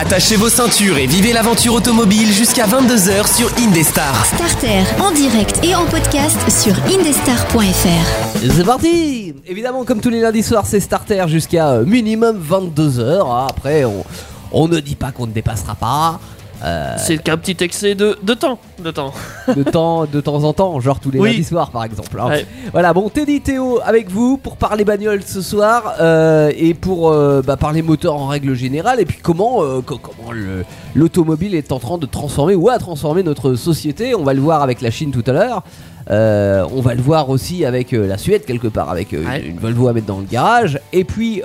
Attachez vos ceintures et vivez l'aventure automobile jusqu'à 22h sur Indestar. Starter en direct et en podcast sur indestar.fr. C'est parti Évidemment, comme tous les lundis soirs, c'est starter jusqu'à euh, minimum 22h. Après, on, on ne dit pas qu'on ne dépassera pas. Euh, C'est qu'un petit excès de, de temps. De temps. de temps, de temps en temps, genre tous les Oui. lundis soirs par exemple. hein. Ouais. Voilà, bon, Teddy Théo avec vous pour parler bagnole ce soir euh, et pour euh, bah, parler moteur en règle générale et puis comment, euh, co- comment le- l'automobile est en train de transformer ou a transformé notre société. On va le voir avec la Chine tout à l'heure. Euh, on va le voir aussi avec euh, la Suède quelque part, avec euh, Ouais. une, une Volvo à mettre dans le garage. Et puis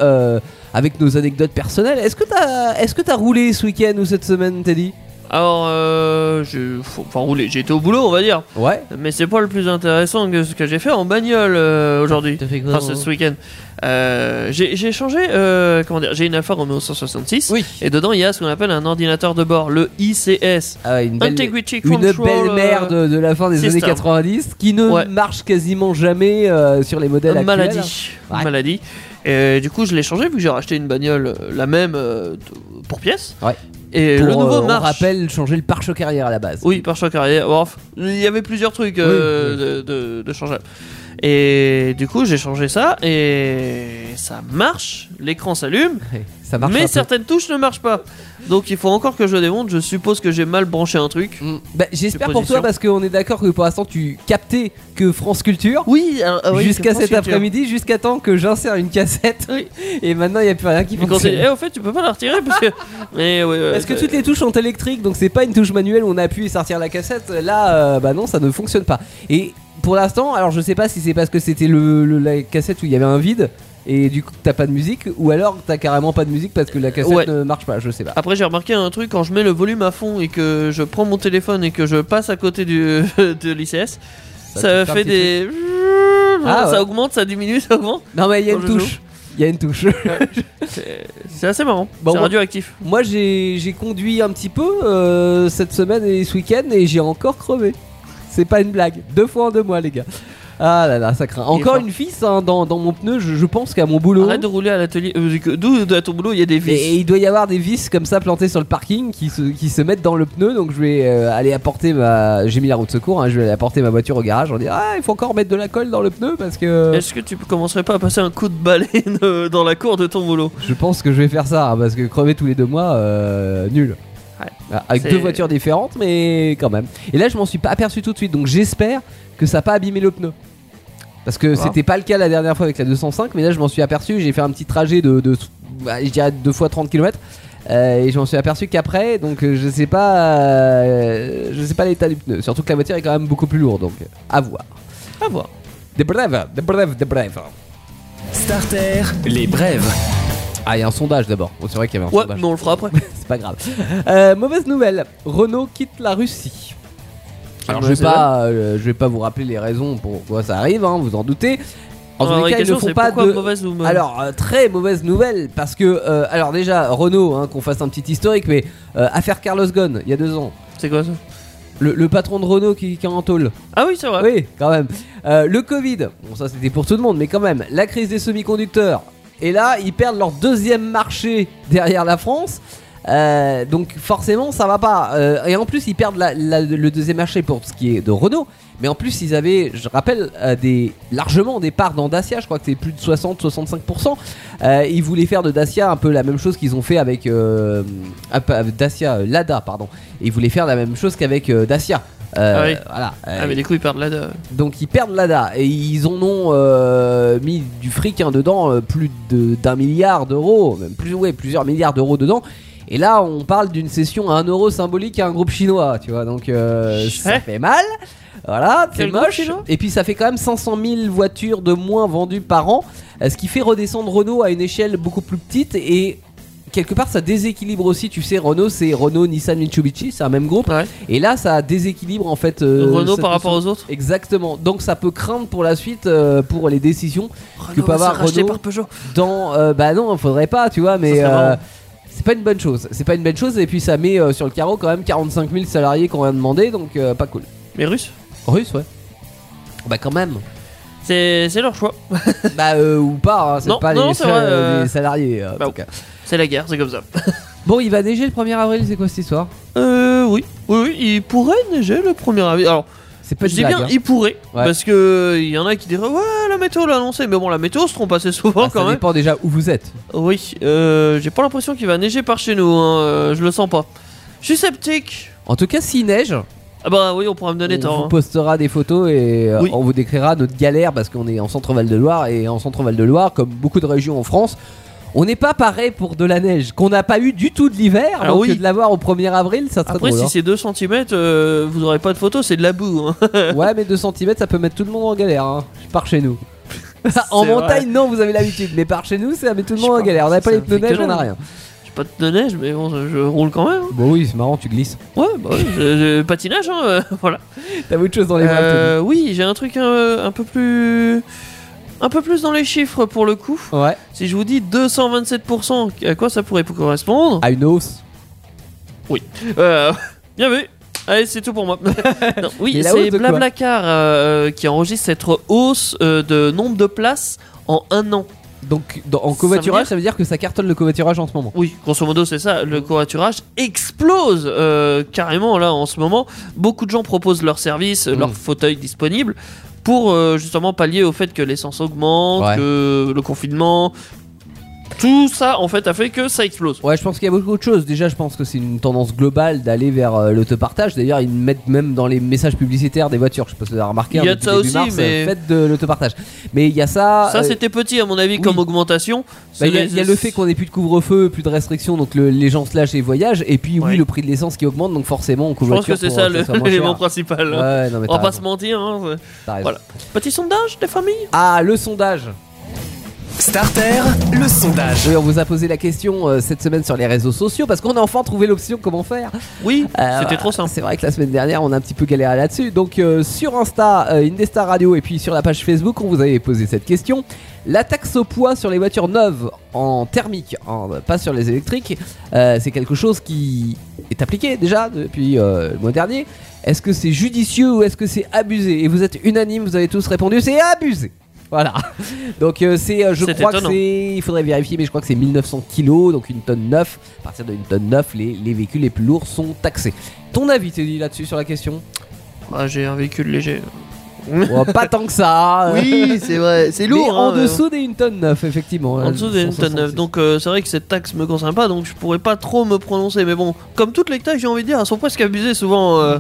avec nos anecdotes personnelles. Est-ce que t'as, est-ce que t'as roulé ce week-end ou cette semaine, Teddy? Alors, euh, je, enfin. J'ai été au boulot, on va dire. Ouais. Mais c'est pas le plus intéressant que ce que j'ai fait en bagnole euh, aujourd'hui. T'as fait quoi, Enfin, ce week-end. Euh, j'ai changé. euh, comment dire J'ai une Alfa Romeo 166. Oui. Et dedans, il y a ce qu'on appelle un ordinateur de bord, le ICS. Ah ouais, une belle, Integrity une Control. belle mère euh, de, de la fin des system. années 90 qui ne Ouais. marche quasiment jamais euh, sur les modèles actuels. maladie. Ouais. Maladie. Et du coup, je l'ai changé vu que j'ai racheté une bagnole, la même pour pièce. Ouais. Et Pour, le nouveau euh, on marche. rappelle changer le pare-choc arrière à la base. Oui, par choc arrière. Il y avait plusieurs trucs euh, de, de, de changeables. Et du coup, j'ai changé ça et ça marche. L'écran s'allume, Ça marche mais certaines touches ne marchent pas. Donc il faut encore que je démonte. Je suppose que j'ai mal branché un truc. Mm. Bah, J'espère pour toi parce qu'on est d'accord que pour l'instant tu captais que France Culture. Oui, ah oui, jusqu'à cet après-midi, jusqu'à temps que j'insère une cassette. Oui. Et maintenant il n'y a plus rien qui Culture. Et fonctionne. eh, au fait, tu peux pas la retirer parce que. Mais ouais, ouais, Parce que toutes les touches sont électriques, donc c'est pas une touche manuelle où on appuie et sortir la cassette. Là, euh, bah non, ça ne fonctionne pas. Et pour l'instant, alors je sais pas si c'est parce que c'était le, le- la cassette où il y avait un vide et du coup t'as pas de musique, ou alors t'as carrément pas de musique parce que la cassette Ouais. ne marche pas. Je sais pas. Après, j'ai remarqué un truc quand je mets le volume à fond et que je prends mon téléphone et que je passe à côté du, de l'ICS, ça, fait des. Ah, ça ouais. augmente, ça diminue, ça augmente. Non mais il y a une touche. Il y a une touche. C'est c'est assez marrant. Bon, c'est radioactif. Moi j'ai j'ai conduit un petit peu euh, cette semaine et ce week-end et j'ai encore crevé. C'est pas une blague. Deux fois en deux mois les gars. Ah là là, ça craint. Encore une vis hein, dans, dans mon pneu, je, je pense qu'à mon boulot. Arrête de rouler à l'atelier. euh, D'où à ton boulot il y a des vis. Et, et il doit y avoir des vis comme ça plantées sur le parking qui se, qui se mettent dans le pneu. Donc je vais euh, aller apporter ma. J'ai mis la roue de secours, hein, je vais aller apporter ma voiture au garage. On dit Ah, il faut encore mettre de la colle dans le pneu parce que. Est-ce que tu commencerais pas à passer un coup de balai euh, dans la cour de ton boulot? Je pense que je vais faire ça hein, parce que crever tous les deux mois, euh, nul. Ouais. Ah, Avec deux voitures différentes, mais quand même. Et là, je m'en suis pas aperçu tout de suite. Donc j'espère que ça n'a pas abîmé le pneu. Parce que Voilà. c'était pas le cas la dernière fois avec la 205, mais là je m'en suis aperçu. J'ai fait un petit trajet de, de bah, je dirais deux fois 30 km. et je m'en suis aperçu qu'après, donc euh, je sais pas, euh, je sais pas l'état du pneu. Surtout que la voiture est quand même beaucoup plus lourde, donc euh, à voir. À voir. Des brèves, des brèves, des brèves. Starter, les brèves. Ah, il y a un sondage d'abord. Bon, c'est vrai qu'il y avait un Ouais, sondage. mais on le fera après. c'est pas grave. Euh, mauvaise nouvelle, Renault quitte la Russie. Alors je vais pas, euh, je vais pas vous rappeler les raisons pourquoi ça arrive, hein, vous en doutez. En tous Alors, les cas, ils ne font pas de. mauvaise Alors euh, très mauvaise nouvelle parce que euh, alors déjà Renault, hein, qu'on fasse un petit historique, mais euh, affaire Carlos Ghosn, il y a deux ans, C'est quoi ça? Le, le patron de Renault qui, qui est en tôle. Ah oui, c'est vrai. Oui, quand même. Le Covid, bon ça c'était pour tout le monde, mais quand même, la crise des semi-conducteurs. Et là, ils perdent leur deuxième marché derrière la France. Euh, donc forcément, ça va pas. Euh, et en plus, ils perdent le deuxième marché pour ce qui est de Renault. Mais en plus, ils avaient, je rappelle, euh, largement des parts dans Dacia. Je crois que c'est plus de 60-65%. Euh, ils voulaient faire de Dacia un peu la même chose qu'ils ont fait avec, Dacia, Lada, pardon. Ils voulaient faire la même chose qu'avec Dacia. Euh, Ah oui. Voilà. Ah, mais du coup, ils perdent la. de- Donc ils perdent l'ADA et ils en ont euh, mis du fric hein, dedans, euh, plus de- d'un milliard d'euros, même plus, ouais, plusieurs milliards d'euros dedans. Et là, on parle d'une cession à 1 euro symbolique à un groupe chinois, tu vois, donc euh, ça fait mal. Voilà, c'est moche. Et puis ça fait quand même 500 000 voitures de moins vendues par an, ce qui fait redescendre Renault à une échelle beaucoup plus petite et quelque part ça déséquilibre aussi. Tu sais, Renault c'est Renault, Nissan, Mitsubishi, c'est un même groupe. Ouais. Et là, ça déséquilibre en fait. euh, Renault par rapport aux autres. Exactement. Donc ça peut craindre pour la suite euh, pour les décisions que peut avoir Renault par Peugeot. dans. euh, bah non, faudrait pas, tu vois, mais c'est pas une bonne chose. C'est pas une bonne chose et puis ça met sur le carreau quand même 45 000 salariés qu'on vient demander, donc pas cool. Mais russe Russe, ouais. Bah quand même. C'est leur choix. bah euh, ou pas, hein, c'est Non, pas non, les, vrai, euh, les salariés. en bah, tout cas. C'est la guerre, c'est comme ça. Bon, il va neiger le 1er avril, c'est quoi cette histoire? Euh, oui. Oui, oui, il pourrait neiger le 1er avril. Alors, C'est pas je dis blague, bien, hein. il pourrait. Ouais. Parce que il y en a qui diraient, ouais, la météo l'a annoncé. Mais bon, la météo se trompe assez souvent Ah, quand ça même. dépend déjà où vous êtes. Oui, euh, j'ai pas l'impression qu'il va neiger par chez nous. hein, euh, je le sens pas. Je suis sceptique. En tout cas, s'il neige, Ah bah oui, on pourra me donner on tort. vous hein. postera des photos et euh, Oui. on vous décrira notre galère parce qu'on est en centre Val de Loire et en centre Val de Loire, comme beaucoup de régions en France, on n'est pas pareil pour de la neige qu'on n'a pas eu du tout de l'hiver. Ah donc oui. de l'avoir au 1er avril, ça serait Après, drôle. si hein. c'est 2 cm, vous aurez pas de photo, c'est de la boue. hein. Ouais, mais 2 cm, ça peut mettre tout le monde en galère. Hein. Par chez nous. en montagne, non, vous avez l'habitude, mais par chez nous, ça met tout le Je monde en galère. On n'a pas les pneus neige, on n'a rien. J'ai pas de neige, mais bon, je roule quand même. hein. Bon, oui, c'est marrant, tu glisses. Ouais, bah oui, je- je- patinage, hein, euh, voilà. T'as autre chose dans les mains. Euh, oui, j'ai un truc un, un peu plus. Un peu plus dans les chiffres pour le coup. Ouais, Si je vous dis 227%, à quoi ça pourrait correspondre à une hausse. Euh, Bien vu Allez, c'est tout pour moi. Non, oui, c'est Blablacar euh, qui enregistre cette hausse euh, de nombre de places en un an. Donc, dans- en Ça covoiturage, dire- ça veut dire que ça cartonne le covoiturage en ce moment. Oui, grosso modo, c'est ça. Le covoiturage explose euh, carrément là en ce moment. Beaucoup de gens proposent leurs services, Mm. leurs fauteuils disponibles pour euh, justement pallier au fait que l'essence augmente, Ouais. que le confinement. Tout ça en fait a fait que ça explose. Ouais, je pense qu'il y a beaucoup de choses. Déjà, je pense que c'est une tendance globale d'aller vers euh, l'autopartage. D'ailleurs, ils mettent même dans les messages publicitaires des voitures. Je sais pas si vous avez remarqué. Il y hein, a de ça début aussi, mars, mais- euh, Faites de l'autopartage. Mais il y a ça. Ça euh, c'était petit à mon avis comme augmentation. bah, Il y, a- les- il y a le fait qu'on ait plus de couvre-feu, plus de restrictions, donc le- les gens se lâchent et voyagent. Et puis, oui, Ouais. le prix de l'essence qui augmente, donc forcément, on Je couvre pense que c'est ça le- l'élément principal. Ouais, non, mais On va pas raison, se mentir. hein, c'est- t'as raison. Voilà. Petit sondage des familles? Ah, le sondage. Starter, le sondage. Oui, on vous a posé la question euh, cette semaine sur les réseaux sociaux parce qu'on a enfin trouvé l'option comment faire. Oui, Euh, c'était trop simple. C'est vrai que la semaine dernière, on a un petit peu galéré là-dessus. Donc, euh, sur Insta, euh, Indestar Radio, et puis sur la page Facebook, on vous avait posé cette question. La taxe au poids sur les voitures neuves en thermique, en- pas sur les électriques, euh, c'est quelque chose qui est appliqué déjà depuis euh, le mois dernier. Est-ce que c'est judicieux ou est-ce que c'est abusé? Et vous êtes unanime, vous avez tous répondu, c'est abusé. Voilà. Donc euh, c'est, euh, je C'est crois étonnant. que c'est, il faudrait vérifier, mais je crois que c'est 1900 kilos, donc une tonne 9. À partir d'une tonne 9, les, les véhicules les plus lourds sont taxés. Ton avis, Teddy, là-dessus sur la question? Ah, J'ai un véhicule léger. Oh, Pas tant que ça. Oui, c'est vrai, c'est Mais lourd. en hein, mais- dessous des une tonne 9, effectivement. En dessous d'une tonne 9. Donc euh, c'est vrai que cette taxe me concerne pas, donc je pourrais pas trop me prononcer. Mais bon, comme toutes les taxes, j'ai envie de dire, elles sont presque abusées souvent. euh,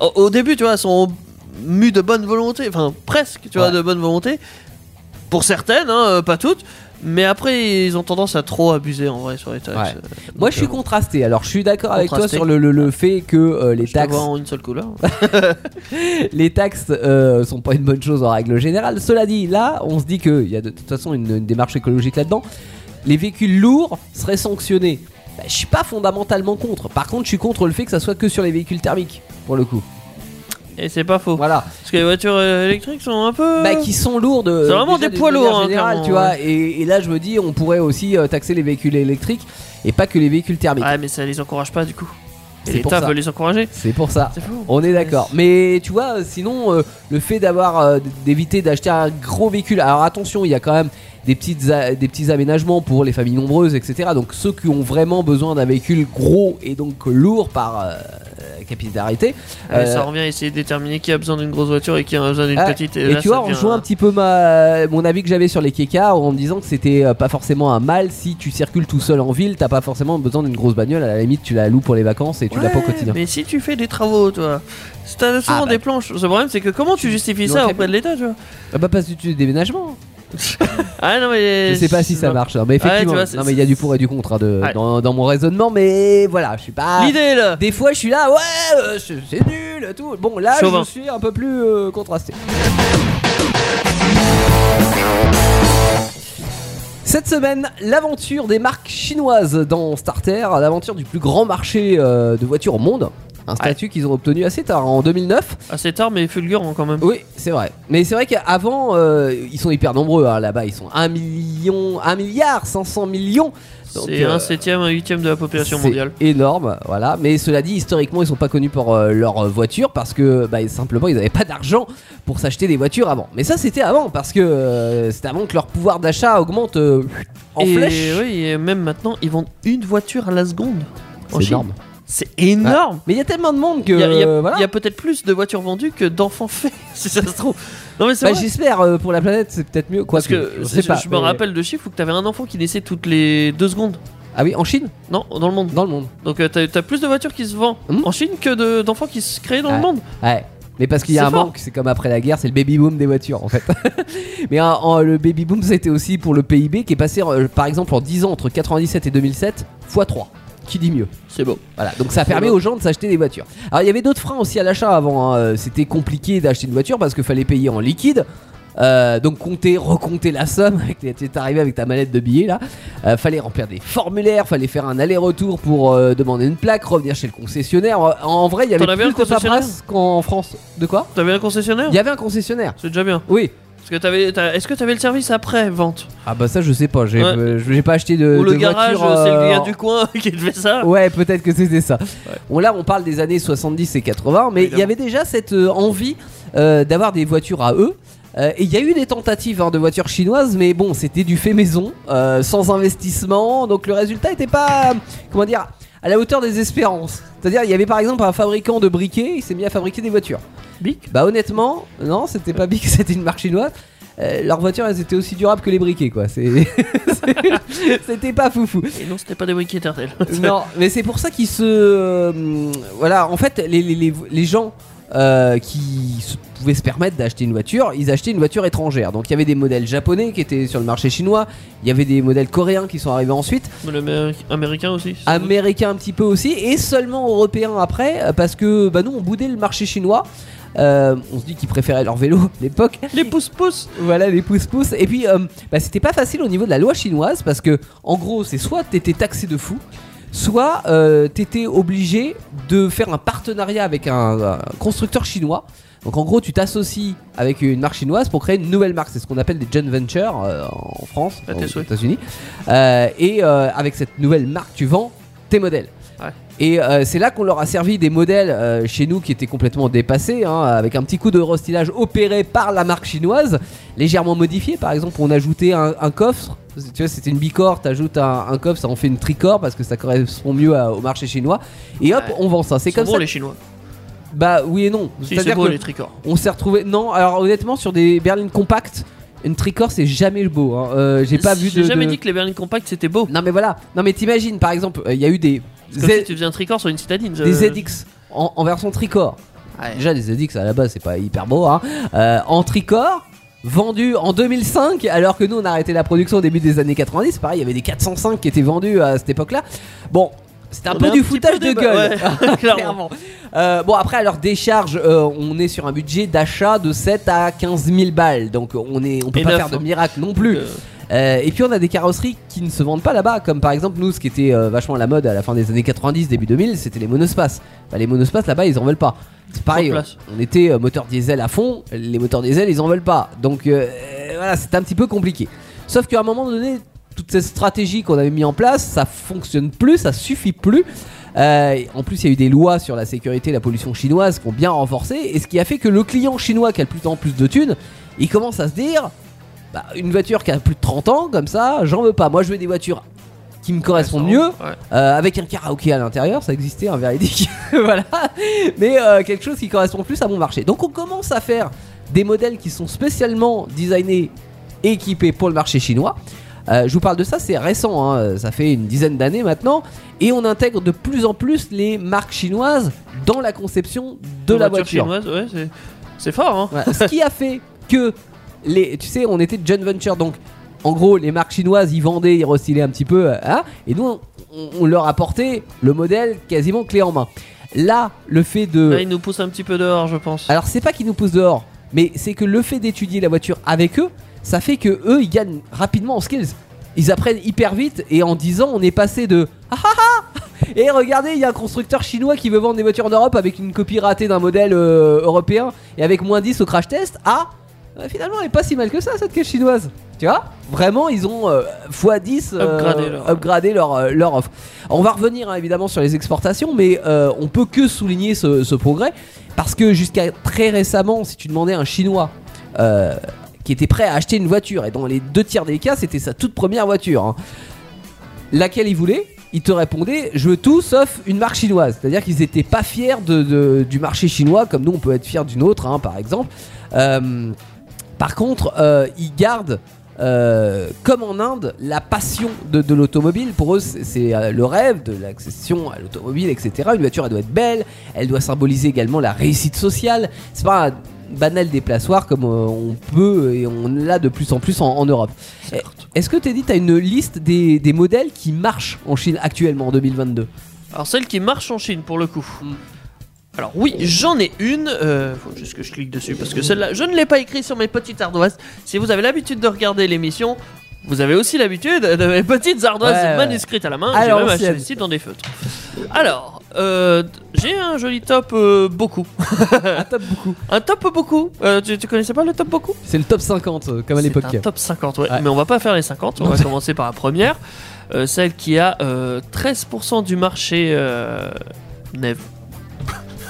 au, au début, tu vois, elles sont mues de bonne volonté, enfin presque, tu vois, Ouais. de bonne volonté. Pour certaines, hein, euh, pas toutes. Mais après, ils ont tendance à trop abuser en vrai sur les taxes. Ouais. Euh, Moi, je suis euh, contrasté. Alors, je suis d'accord avec toi sur le, le- le fait que euh, les je taxes, en une seule couleur. les taxes euh, sont pas une bonne chose en règle générale. Cela dit, là, on se dit qu'il y a de toute façon une, une démarche écologique là-dedans. Les véhicules lourds seraient sanctionnés. Bah, je suis pas fondamentalement contre. Par contre, je suis contre le fait que ça soit que sur les véhicules thermiques, pour le coup. Et c'est pas faux. Voilà. Parce que les voitures euh, électriques sont un peu. Bah, qui sont lourdes. C'est vraiment des poids lourds, hein, générale, clairement, tu vois. Et, et là, je me dis, on pourrait aussi euh, taxer les véhicules électriques et pas que les véhicules thermiques. Ouais, mais ça les encourage pas du coup. L'État ça. veut les encourager. C'est pour ça. On est d'accord. Mais tu vois, euh, sinon, euh, le fait d'avoir euh, d'éviter d'acheter un gros véhicule. Alors attention, il y a quand même des, petites des petits aménagements pour les familles nombreuses, etc. Donc ceux qui ont vraiment besoin d'un véhicule gros et donc lourd par euh, capillarité. Ouais, Euh, ça revient à essayer de déterminer qui a besoin d'une grosse voiture et qui a besoin d'une Ah, petite. Et là, tu vois, on joue un petit peu ma, mon avis que j'avais sur les Keka en me disant que c'était euh, pas forcément un mal si tu circules tout seul en ville, t'as pas forcément besoin d'une grosse bagnole. À la limite, tu la loues pour les vacances et tu l'as pas au quotidien. Mais si tu fais des travaux, toi, t'as souvent Ah, bah. des planches, le problème c'est que comment tu justifies ça auprès de l'État, tu vois? Ah bah, parce que tu déménagement. Ah non, mais. Je sais pas si ça marche, hein, mais effectivement. vois, non, mais il y a du pour et du contre hein, de, Ouais. dans, dans mon raisonnement, mais voilà, je suis pas. L'idée là Des fois, je suis là, ouais, euh, c'est c'est nul, tout. Bon, là, Chauvin. je suis un peu plus euh, contrasté. Cette semaine, l'aventure des marques chinoises dans Starter, l'aventure du plus grand marché euh, de voitures au monde. Un statut qu'ils ont obtenu assez tard, en 2009. Assez tard, mais fulgurant quand même. Oui, c'est vrai. Mais c'est vrai qu'avant, euh, ils sont hyper nombreux hein, là-bas. Ils sont 1 million, 1 milliard 500 millions. C'est euh, un septième, un huitième de la population mondiale. énorme, voilà. Mais cela dit, historiquement, ils sont pas connus pour euh, leur voiture parce que bah, simplement ils n'avaient pas d'argent pour s'acheter des voitures avant. Mais ça, c'était avant parce que euh, c'était avant que leur pouvoir d'achat augmente euh, en et flèche. oui, et même maintenant, ils vendent une voiture à la seconde. C'est Chine. C'est énorme. Mais il y a tellement de monde que Il y a, il y a- euh, voilà. il y a peut-être plus de voitures vendues que d'enfants faits, si ça se trouve. Non mais c'est Bah, vrai. J'espère euh, pour la planète, c'est peut-être mieux. Quoi Parce que je, je, pas, je me mais- rappelle de chiffres où tu avais un enfant qui naissait toutes les deux secondes. Ah oui, en Chine, Non, dans le monde. dans le monde. Donc euh, t'as as plus de voitures qui se vendent Hmm. en Chine que de- d'enfants qui se créent dans Ouais. le monde. Ouais. Mais parce qu'il y a C'est un fort. manque, c'est comme après la guerre, c'est le baby boom des voitures en fait. Mais en- en- le baby boom, c'était aussi pour le PIB qui est passé euh, par exemple en 10 ans entre 97 et 2007 x 3. Qui dit mieux C'est beau. Voilà, donc ça permet beau. aux gens de s'acheter des voitures. Alors il y avait d'autres freins aussi à l'achat avant. hein. Euh, C'était compliqué d'acheter une voiture parce qu'il fallait payer en liquide. Euh, donc compter, recompter la somme. Tu es arrivé avec ta mallette de billets là. Euh, fallait remplir des formulaires, fallait faire un aller-retour pour euh, demander une plaque, revenir chez le concessionnaire. En, en vrai, il y avait plus un de paperasse qu'en France. De quoi T'avais un concessionnaire Il y avait un concessionnaire. C'est déjà bien. Oui. Parce que t'avais, t'as- est-ce que t'avais le service après vente? Ah bah ça je sais pas. J'ai Ouais. euh, j'ai pas acheté de, Ou le de garage, voiture, c'est le euh, gars du coin qui te fait ça Ouais, peut-être que c'était ça. Bon, là, on parle des années 70 et 80, mais il y Évidemment. avait déjà cette euh, envie euh, d'avoir des voitures à eux. Euh, et il y a eu des tentatives hein, de voitures chinoises, mais bon, c'était du fait maison, euh, sans investissement, donc le résultat était pas, comment dire, à la hauteur des espérances. C'est-à-dire, il y avait par exemple un fabricant de briquets, il s'est mis à fabriquer des voitures. Bic? Bah honnêtement, non, c'était pas Bic, c'était une marque chinoise. Euh, leurs voitures, elles étaient aussi durables que les briquets, quoi. C'est- C'était pas foufou. Et non, c'était pas des briquets Tertel. non, mais c'est pour ça qu'ils se. euh, voilà, en fait, les, les, les, les gens euh, qui se- pouvaient se permettre d'acheter une voiture, ils achetaient une voiture étrangère. Donc il y avait des modèles japonais qui étaient sur le marché chinois, il y avait des modèles coréens qui sont arrivés ensuite, l'Amérique- américain aussi. c'est américains un petit peu aussi, et seulement européens après, euh, parce que bah, nous on boudait le marché chinois. Euh, on se dit qu'ils préféraient leur vélo à l'époque. Les pouces-pouces Voilà les pouces-pouces. Et puis, euh, bah, c'était pas facile au niveau de la loi chinoise parce que, en gros, c'est soit t'étais taxé de fou, soit euh, t'étais obligé de faire un partenariat avec un, un constructeur chinois. Donc, en gros, tu t'associes avec une marque chinoise pour créer une nouvelle marque. C'est ce qu'on appelle des joint ventures euh, en France, aux. États-Unis. Euh, et euh, avec cette nouvelle marque, tu vends tes modèles. Ouais. Et c'est là qu'on leur a servi des modèles chez nous qui étaient complètement dépassés, hein, avec un petit coup de restylage opéré par la marque chinoise, légèrement modifié. Par exemple, on ajoutait un, un coffre. Tu vois, c'était une bicore, t'ajoutes un, un coffre, ça en fait une tricore parce que ça correspond mieux à- au marché chinois. Et hop, Ouais. on vend ça. C'est C'est comme bon ça. les Chinois. Bah oui et non. Si, c'est C'est-à-dire beau que les tricors. on s'est retrouvé. Non, alors honnêtement, sur des berlines compactes, une tricore c'est jamais beau. hein. Euh, J'ai pas vu. J'ai jamais de- dit que les berlines compactes c'était beau. Non mais voilà. Non mais t'imagines, par exemple, euh, il y a eu des Comme Z- si tu faisais un tricor sur une citadine. des ZX en, en version tricore. Ouais. Déjà, les ZX à la base, c'est pas hyper beau. Hein. Euh, en tricore, vendu en 2005, alors que nous, on a arrêté la production au début des années 90. Pareil, il y avait des 405 qui étaient vendus à cette époque-là. Bon. C'était un On peu du petit foutage peu de gueule, ouais, clairement. Euh, bon, après, à leur décharge, euh, on est sur un budget d'achat de 7 à 15 000 balles. Donc, on, est, on peut Et pas faire de miracle non plus. Euh, et puis on a des carrosseries qui ne se vendent pas là-bas, comme par exemple nous, ce qui était euh, vachement à la mode à la fin des années 90, début 2000, c'était les monospaces. Bah, les monospaces là-bas, ils en veulent pas. C'est pareil, on, était euh, moteur diesel à fond, les moteurs diesel, ils en veulent pas. Donc voilà, c'est un petit peu compliqué. Sauf qu'à un moment donné, toute cette stratégie qu'on avait mis en place, ça fonctionne plus, ça suffit plus. Euh, en plus, il y a eu des lois sur la sécurité et la pollution chinoise qui ont bien renforcé, et ce qui a fait que le client chinois qui a de plus en plus de thunes, il commence à se dire bah, une voiture qui a plus de 30 ans, comme ça, j'en veux pas. Moi, je veux des voitures qui me correspondent mieux, ouais. euh, avec un karaoké à l'intérieur, ça existait, un véridique, voilà. Mais euh, quelque chose qui correspond plus à mon marché. Donc, on commence à faire des modèles qui sont spécialement designés et équipés pour le marché chinois. Euh, je vous parle de ça, c'est récent, hein, ça fait une dizaine d'années maintenant, et on intègre de plus en plus les marques chinoises dans la conception de la voiture. chinoise, ouais, c'est- fort, hein. Voilà. Ce qui a fait que les, tu sais, on était de joint venture, donc en gros, les marques chinoises, ils vendaient, ils restylaient un petit peu, euh, hein, et nous, on, on leur apportait le modèle quasiment clé en main. Là, le fait de, Là, il nous pousse un petit peu dehors, je pense. alors c'est pas qu'ils nous poussent dehors, mais c'est que le fait d'étudier la voiture avec eux, ça fait que eux, ils gagnent rapidement en skills. Ils apprennent hyper vite et en 10 ans, on est passé de ah ah ah Et regardez, il y a un constructeur chinois qui veut vendre des voitures en Europe avec une copie ratée d'un modèle euh, européen et avec moins 10 au crash test. Ah euh, Finalement, elle est pas si mal que ça, cette caisse chinoise. Tu vois? Vraiment, ils ont euh, x10 euh, Upgradé leur- upgradé leur, leur offre. On va revenir hein, évidemment sur les exportations, mais on peut que souligner ce, ce progrès parce que jusqu'à très récemment, si tu demandais à un Chinois euh, qui était prêt à acheter une voiture, et dans les deux tiers des cas, c'était sa toute première voiture, hein, laquelle il voulait, il te répondait je veux tout sauf une marque chinoise. C'est-à-dire qu'ils n'étaient pas fiers de, du marché chinois comme nous on peut être fiers d'une autre, hein, par exemple. Euh, par contre, euh, ils gardent. euh, comme en Inde, la passion de, l'automobile, pour eux, c'est le rêve de l'accession à l'automobile, etc. Une voiture, elle doit être belle, elle doit symboliser également la réussite sociale. C'est pas banal déplaçoir comme euh, on peut et on l'a de plus en plus en, en Europe. Est-ce que Teddy, tu as une liste des, des modèles qui marchent en Chine actuellement en 2022 Alors celle qui marche en Chine pour le coup. Mm. Alors oui, j'en ai une. Euh, faut juste que je clique dessus parce que celle-là, je ne l'ai pas écrit sur mes petites ardoises. Si vous avez l'habitude de regarder l'émission, vous avez aussi l'habitude de mes petites ardoises Ouais, ouais. manuscrites à la main. J'ai même acheté ici dans des feutres. Alors, euh, j'ai un joli top euh, beaucoup. Un top beaucoup. Un top beaucoup. Euh, tu, tu connaissais pas le top beaucoup? C'est le top 50 euh, comme à l'époque. Un top 50, ouais. Ouais. Mais on va pas faire les 50, on va commencer par la première. Celle qui a euh, 13% du marché neuf.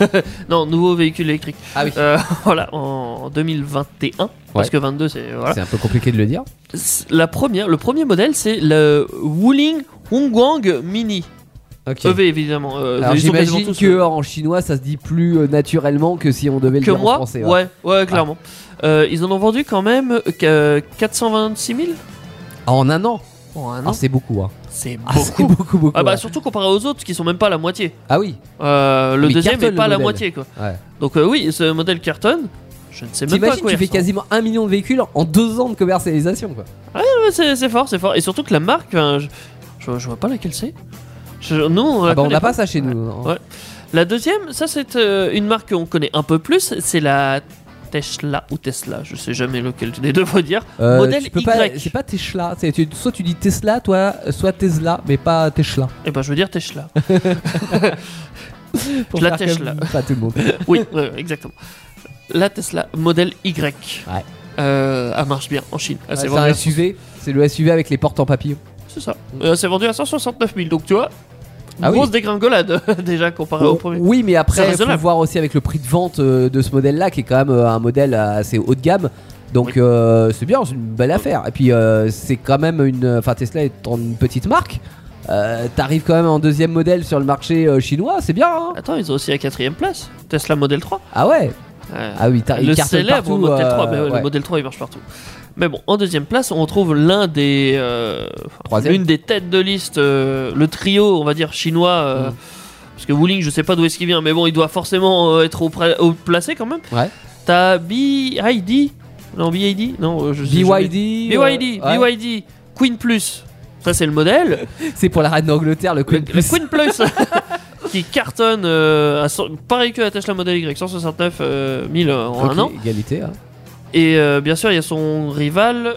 non, nouveau véhicule électrique. Ah oui. Euh, voilà, en 2021. Parce Ouais. que 22, c'est. Voilà. C'est un peu compliqué de le dire. La première, le premier modèle, c'est le Wuling Hongguang Mini. Ok. EV, évidemment. Euh, Alors j'imagine que euh, en chinois ça se dit plus euh, naturellement que si on devait le que dire moi, en français. ouais, ouais, clairement. Euh, ils en ont vendu quand même euh, 426 000 Ah, en un an? En un Ah, an. c'est beaucoup. Hein. C'est Ah, c'est beaucoup. beaucoup, beaucoup. Ah bah ouais. surtout comparé aux autres qui sont même pas la moitié. Ah oui. Euh, le Mais deuxième cartonne, est pas la moitié quoi. Ouais. Donc euh, oui, ce modèle cartonne. Je ne sais même pas à T'imagines, quoi tu fais quasiment un million de véhicules en deux ans de commercialisation quoi. Ouais, c'est c'est fort, c'est fort. Et surtout que la marque, je, je vois pas laquelle c'est. Je- nous, on Ah bah n'a pas ça chez nous. hein. Ouais. La deuxième, ça c'est euh, une marque qu'on connaît un peu plus, c'est la Tesla ou Tesla, je sais jamais lequel des deux faut dire. Euh, Modèle pas- Y. C'est pas Tesla. tu- soit tu dis Tesla, toi, soit Tesla, mais pas Tesla. Et ben je veux dire Tesla. Pour La Tesla. Pas tout le monde. oui, ouais, exactement. La Tesla modèle Y. Ouais. Euh, elle marche bien en Chine. Ouais, c'est un SUV. C'est le SUV avec les portes en papillon. C'est ça. Euh, c'est vendu à 169 000, donc tu vois. Ah oui. grosse dégringolade déjà comparé au premier. Oui, mais après, il faut voir aussi avec le prix de vente euh, de ce modèle-là, qui est quand même euh, un modèle assez haut de gamme. Donc Oui. euh, c'est bien, c'est une belle affaire. Et puis euh, c'est quand même une, enfin Tesla étant une petite marque, euh, t'arrives quand même en deuxième modèle sur le marché chinois, c'est bien. Hein Attends, ils ont aussi la quatrième place. Tesla Model 3. ah ouais, ah oui, le célèbre partout, Model 3. euh, mais ouais, ouais. Le Model 3 il marche partout. Mais bon, en deuxième place, on trouve l'un des. euh. L'une des têtes de liste, euh, le trio, on va dire, chinois. euh, Mm. Parce que Wuling, je sais pas d'où est-ce qu'il vient, mais bon, il doit forcément euh, être au, au placé quand même. Ouais. T'as BID Non, BID Non, je sais jamais. BYD. BYD, ouais. BYD, Queen Plus. Ça, c'est le modèle. C'est pour la reine d'Angleterre, le Le, Queen le Plus. Queen Plus qui cartonne à pareil que la Tesla Model Y, 169 euh, 000 en un an. Égalité. hein. Et euh, bien sûr, il y a son rival.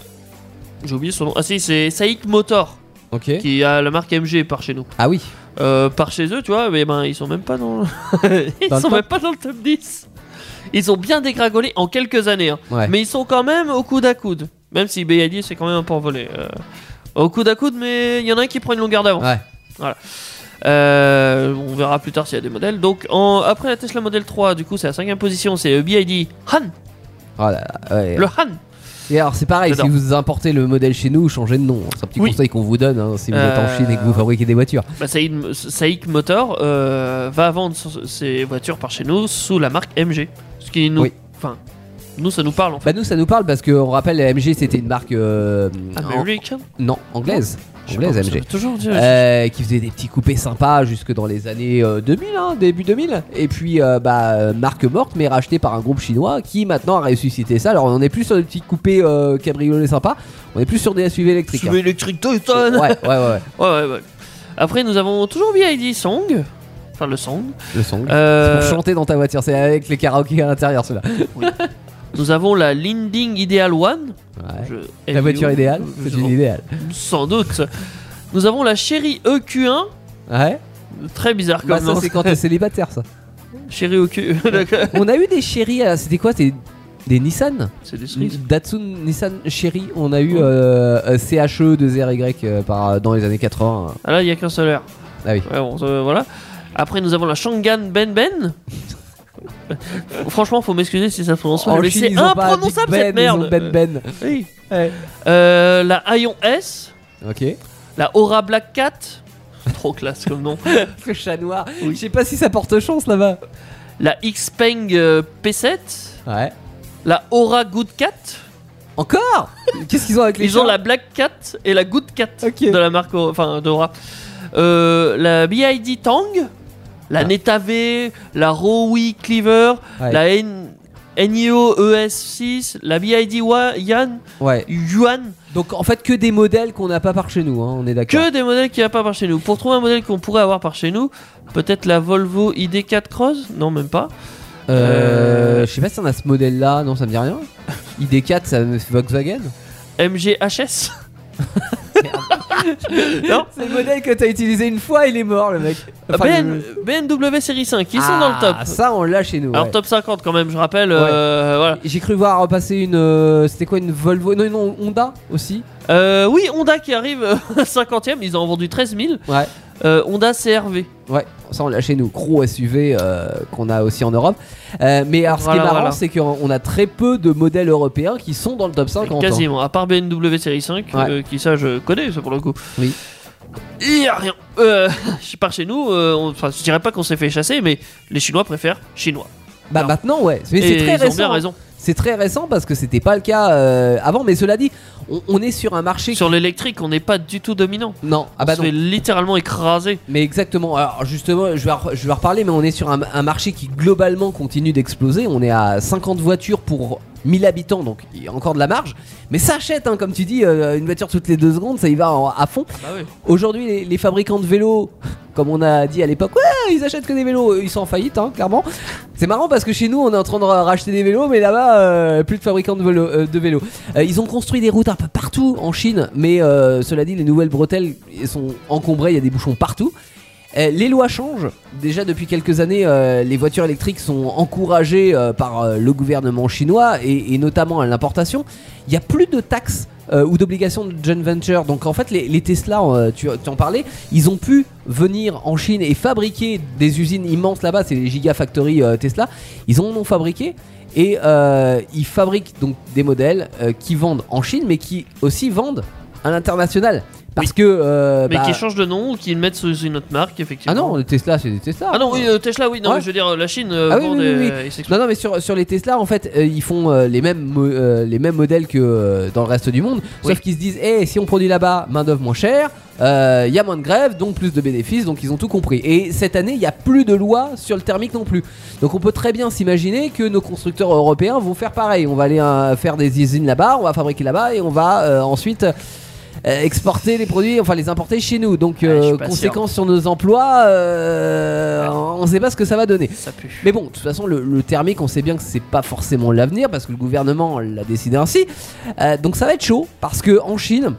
J'ai oublié son nom. Ah si, c'est Saik Motor Ok. qui a la marque MG par chez nous. Ah oui. Euh, par chez eux, tu vois, mais ben ils sont même pas dans. ils Dans sont top même pas dans le top 10. Ils ont bien dégringolé en quelques années, hein. Ouais. mais ils sont quand même au coude à coude. Même si BID c'est quand même un peu envolé. euh, au coude à coude, mais il y en a un qui prend une longueur d'avance. Ouais. Euh, on verra plus tard s'il y a des modèles. Donc en- après la Tesla Model 3, du coup c'est la cinquième position, c'est le BID Han, Oh là là, ouais. le Han. Et alors c'est pareil, J'adore. si vous importez le modèle chez nous, changez de nom. C'est un petit Oui. conseil qu'on vous donne hein, si vous êtes en Euh, Chine et que vous fabriquez des voitures. Bah, Saïd, Saïk Motor euh, va vendre son- ses voitures par chez nous sous la marque MG. Ce qui nous. Oui. Enfin, nous ça nous parle en fait. Bah nous ça nous parle parce qu'on rappelle la MG c'était une marque euh, American en- non anglaise, Je sais anglaise pas, ça toujours dire. Euh, qui faisait des petits coupés sympas jusque dans les années euh, 2000, hein, début 2000. Et puis, euh, bah, euh, marque morte, mais rachetée par un groupe chinois qui maintenant a ressuscité ça. Alors, on est plus sur des petits coupés euh, cabriolets sympas, on est plus sur des SUV électriques. hein. SUV électrique Toyota. Ouais, ouais, ouais, ouais. Ouais, ouais, ouais. Après, nous avons toujours BID Song. Enfin, le Song. Le son. Euh, Pour chanter dans ta voiture, c'est avec les karaokés à l'intérieur, ceux-là. nous avons la Linding Ideal One. Ouais. Je- La voiture idéale, c'est une idéale. Sans doute. Nous avons la Cherry EQ1. Ouais. Très bizarre Bah, comme ça nom. c'est quand t'es célibataire ça. Chéri au cul. D'accord. On a eu des chéris, euh, c'était quoi C'était des Nissan? C'est des cerises. Datsun Nissan Chéri. On a eu euh, euh, CHE 2RY euh, par, dans les années 80. Ah là, il y a qu'un seul air. Ah oui. Ouais, bon, euh, voilà. Après, nous avons la Shangan Ben Ben. Franchement, faut m'excuser si ça se prononce mal, mais c'est imprononçable cette Ben, merde. Ben Ben. Oui. Ouais. Euh, la Aion S, Ok. la Aura Black Cat. Trop classe comme nom. Le chat noir. Oui. Je sais pas si ça porte chance là-bas. La Xpeng euh, P7, Ouais. la Aura Good Cat. Encore? Qu'est-ce qu'ils ont avec les Ils ont la Black Cat et la Good Cat de la marque, Aura- enfin d'Aura. Euh, la BID Tang, la Ah. Netave, la Rowi Cleaver, Ouais. la N- NIO ES6, la BID Yan, Ouais. Yuan. Donc en fait que des modèles qu'on n'a pas par chez nous, hein, on est d'accord. Que des modèles qu'il n'y a pas par chez nous. Pour trouver un modèle qu'on pourrait avoir par chez nous, peut-être la Volvo ID4 Cross Non, même pas. Euh, je sais pas si on a ce modèle-là, non ça me dit rien. ID4, ça Volkswagen. MGHS Non C'est le modèle que t'as utilisé une fois, il est mort le mec. Enfin, BN le- BMW série 5, ils sont dans le top. Ah, Ça on l'a chez nous. Alors ouais. top 50 quand même, je rappelle. euh, voilà. J'ai cru voir repasser une. euh, C'était quoi une Volvo Non, non, Honda aussi? Euh, oui, Honda qui arrive euh, 50ème, ils en ont vendu 13 000. Ouais. Euh, Honda CRV. Ouais, ça on l'a chez nous. Gros SUV euh, qu'on a aussi en Europe. Euh, mais alors ce qui est marrant, voilà. c'est qu'on a très peu de modèles européens qui sont dans le top 50. hein. Quasiment, à part BMW série 5, Ouais. euh, qui ça je connais, ça pour le coup. Oui. Il y a rien. Euh, je pars chez nous, on- je dirais pas qu'on s'est fait chasser, mais les Chinois préfèrent chinois. Bah maintenant ouais. Mais c'est très ils ont récent. bien raison. C'est très récent parce que c'était pas le cas euh, avant. Mais cela dit, on, on est sur un marché. qui- Sur l'électrique, on n'est pas du tout dominant. Non, ah on bah se non. fait littéralement écraser. Mais exactement. Alors justement, je vais, je vais reparler, mais on est sur un, un marché qui globalement continue d'exploser. On est à 50 voitures pour 1000 habitants, donc il y a encore de la marge. Mais ça achète, hein, comme tu dis, euh, une voiture toutes les deux secondes, ça y va en- à fond. Bah oui. Aujourd'hui, les, les fabricants de vélos, comme on a dit à l'époque, ouais, ils achètent que des vélos, ils sont en faillite, hein, clairement. C'est marrant parce que chez nous, on est en train de ra- racheter des vélos, mais là-bas, euh, plus de fabricants de, vélo- euh, de vélos. Euh, ils ont construit des routes un peu partout en Chine, mais euh, cela dit, les nouvelles bretelles elles sont encombrées, il y a des bouchons partout. Euh, les lois changent. Déjà depuis quelques années, euh, les voitures électriques sont encouragées euh, par le gouvernement chinois et, notamment à l'importation. Il n'y a plus de taxes ou d'obligations de joint venture. Donc en fait, les, Tesla, tu, en parlais, ils ont pu venir en Chine et fabriquer des usines immenses là-bas. C'est les Gigafactory Tesla. Ils en ont fabriqué. Et ils fabriquent donc des modèles qui vendent en Chine, mais qui aussi vendent à l'international. Parce que. euh, Mais bah- qui changent de nom ou qui le mettent sous une autre marque, effectivement. Ah non, les Tesla, c'est des Tesla. Ah non, oui, euh, Tesla, oui, non, Ouais. mais je veux dire, la Chine euh, Ah oui, des- oui. Non, non, mais sur, sur les Tesla, en fait, euh, ils font euh, les, mêmes euh, les mêmes modèles que euh, dans le reste du monde. Sauf qu'ils se disent, eh, si on produit là-bas, main-d'œuvre moins chère, il y a moins de grèves, donc plus de bénéfices, donc ils ont tout compris. Et cette année, il n'y a plus de loi sur le thermique non plus. Donc on peut très bien s'imaginer que nos constructeurs européens vont faire pareil. On va aller euh, faire des usines là-bas, on va fabriquer là-bas et on va euh, ensuite. Euh, exporter les produits, enfin les importer chez nous. Donc, Ouais, euh, conséquence sur nos emplois, euh, on ne sait pas ce que ça va donner. Ça pue. Mais bon, de toute façon, le, le thermique, on sait bien que c'est pas forcément l'avenir parce que le gouvernement l'a décidé ainsi. Donc ça va être chaud parce que en Chine.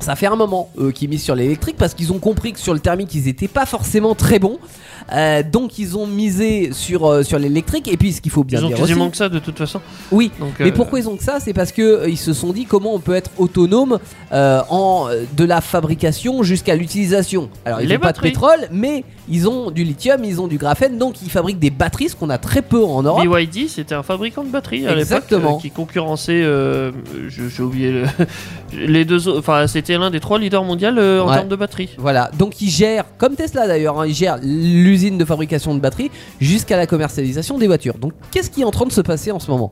Ça fait un moment qu'ils misent sur l'électrique parce qu'ils ont compris que sur le thermique ils étaient pas forcément très bons. Euh, donc ils ont misé sur, euh, sur l'électrique et puis ce qu'il faut bien Ils ont dire quasiment aussi, que ça de toute façon. oui, Donc, mais euh, pourquoi ils ont que ça? C'est parce que ils se sont dit comment on peut être autonome en de la fabrication jusqu'à l'utilisation. Alors ils n'ont pas de pétrole, mais ils ont du lithium, ils ont du graphène, donc ils fabriquent des batteries, ce qu'on a très peu en Europe. BYD, c'était un fabricant de batteries à l'époque Exactement. qui concurrençait, j'ai oublié le- les deux, autres- enfin c'était l'un des trois leaders mondiaux en Ouais. termes de batteries. Voilà, donc ils gèrent, comme Tesla d'ailleurs, hein, ils gèrent l'usine de fabrication de batteries jusqu'à la commercialisation des voitures. Donc qu'est-ce qui est en train de se passer en ce moment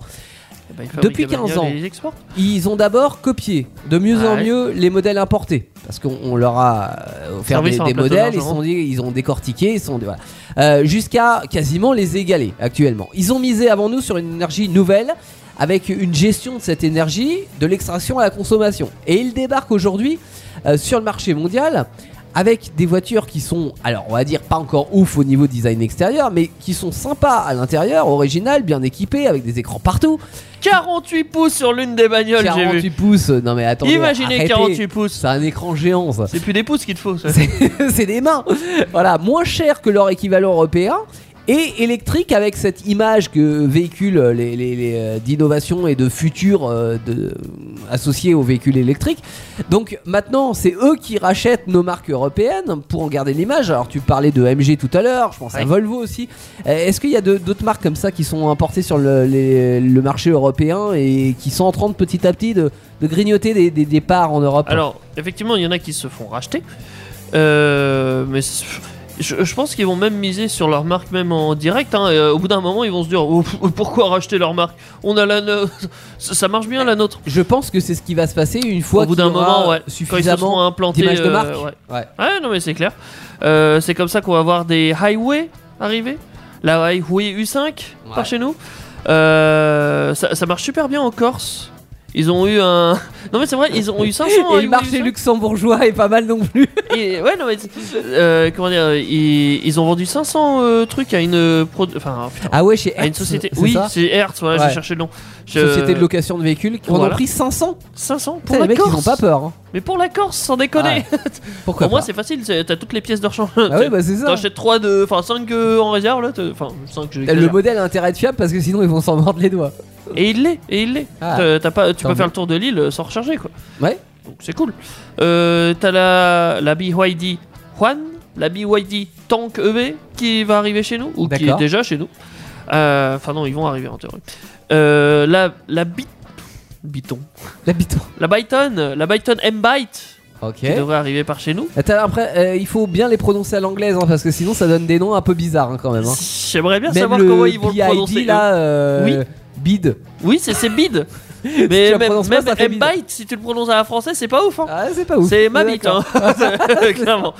Eh ben, Depuis des bagnoles 15 ans. ils ont d'abord copié de mieux en mieux les modèles importés. Parce qu'on on leur a euh, offert des, modèles, ils, sont ont décortiqué, ils sont voilà. Euh, jusqu'à quasiment les égaler actuellement. Ils ont misé avant nous sur une énergie nouvelle avec une gestion de cette énergie de l'extraction à la consommation. Et ils débarquent aujourd'hui euh, sur le marché mondial avec des voitures qui sont, alors on va dire pas encore ouf au niveau design extérieur, mais qui sont sympas à l'intérieur, originales, bien équipées, avec des écrans partout. 48 pouces sur l'une des bagnoles, j'ai 48 vu. pouces, non mais attendez. Imaginez arrêtez. 48 pouces. C'est un écran géant ça. C'est plus des pouces qu'il te faut. ça. C'est des mains. Voilà, moins cher que leur équivalent européen. Et électrique avec cette image que véhiculent les, les- les, euh, d'innovation et de futur euh, de, associés aux véhicules électriques. Donc maintenant, c'est eux qui rachètent nos marques européennes pour en garder l'image. Alors tu parlais de MG tout à l'heure, je pense à. Volvo aussi. Euh, Est-ce qu'il y a d'autres marques comme ça qui sont importées sur le, les- le marché européen et qui sont en train de petit à petit de, de grignoter des, des- des parts en Europe? Alors, effectivement, il y en a qui se font racheter. Euh, mais je, je pense qu'ils vont même miser sur leur marque même en direct. hein, et, euh, au bout d'un moment, ils vont se dire Oh, pourquoi racheter leur marque? On a la no- ça marche bien la nôtre. Je pense que c'est ce qui va se passer une fois Au bout d'un moment, ouais. Quand suffisamment implantés. d'images de euh, marque. ouais. Ouais. Ouais, non, mais c'est clair. Euh, c'est comme ça qu'on va voir des highway arriver. La highway U5 Ouais. par chez nous. Ça, ça marche super bien en Corse. Ils ont eu un. Non, mais c'est vrai, ils ont eu 500 Et le highway marché U5. luxembourgeois est pas mal non plus. Et- ouais, non, mais. euh, comment dire ils, ils ont vendu 500 euh, trucs à une. pro- Enfin, putain, Ah ouais, chez à une Hertz, société. Oui, c'est Hertz, voilà, Ouais. j'ai cherché le nom. Je- Société de location de véhicules qui en ont Voilà. pris 500. 500 pour la les mecs Corse. ils ont pas peur. hein. Mais pour la Corse, sans déconner. Pourquoi Pour moi, c'est facile, t'as toutes les pièces de rechange. Ah ouais, bah c'est ça. T'achètes 3 de. Enfin, 5 en réserve là. Enfin, 5 je Le modèle a intérêt à être fiable parce que sinon ils vont s'en mordre les doigts. Et il l'est, et il l'est. Ah. T'as- pas, tu peux faire le tour de l'île euh, sans recharger quoi. Ouais. Donc c'est cool. Euh, t'as la, la BYD Juan, la BYD Tank EV qui va arriver chez nous, ou qui est déjà chez nous. Euh, Enfin non, ils vont arriver en théorie. Euh, la la Bit... Biton. L'habitant. La Byton, la Byton M-Byte Ok. qui devrait arriver par chez nous. Attends, après, euh, il faut bien les prononcer à l'anglaise hein, parce que sinon ça donne des noms un peu bizarres hein, quand même. hein. J'aimerais bien Même savoir le comment ils vont le BID, prononcer. là, euh, Oui. bid. Oui, c'est c'est bid. Mais même, pas. M-Byte, si tu le prononces à la française, c'est pas ouf. Hein. Ah, c'est pas ouf. C'est ma bite, hein. clairement.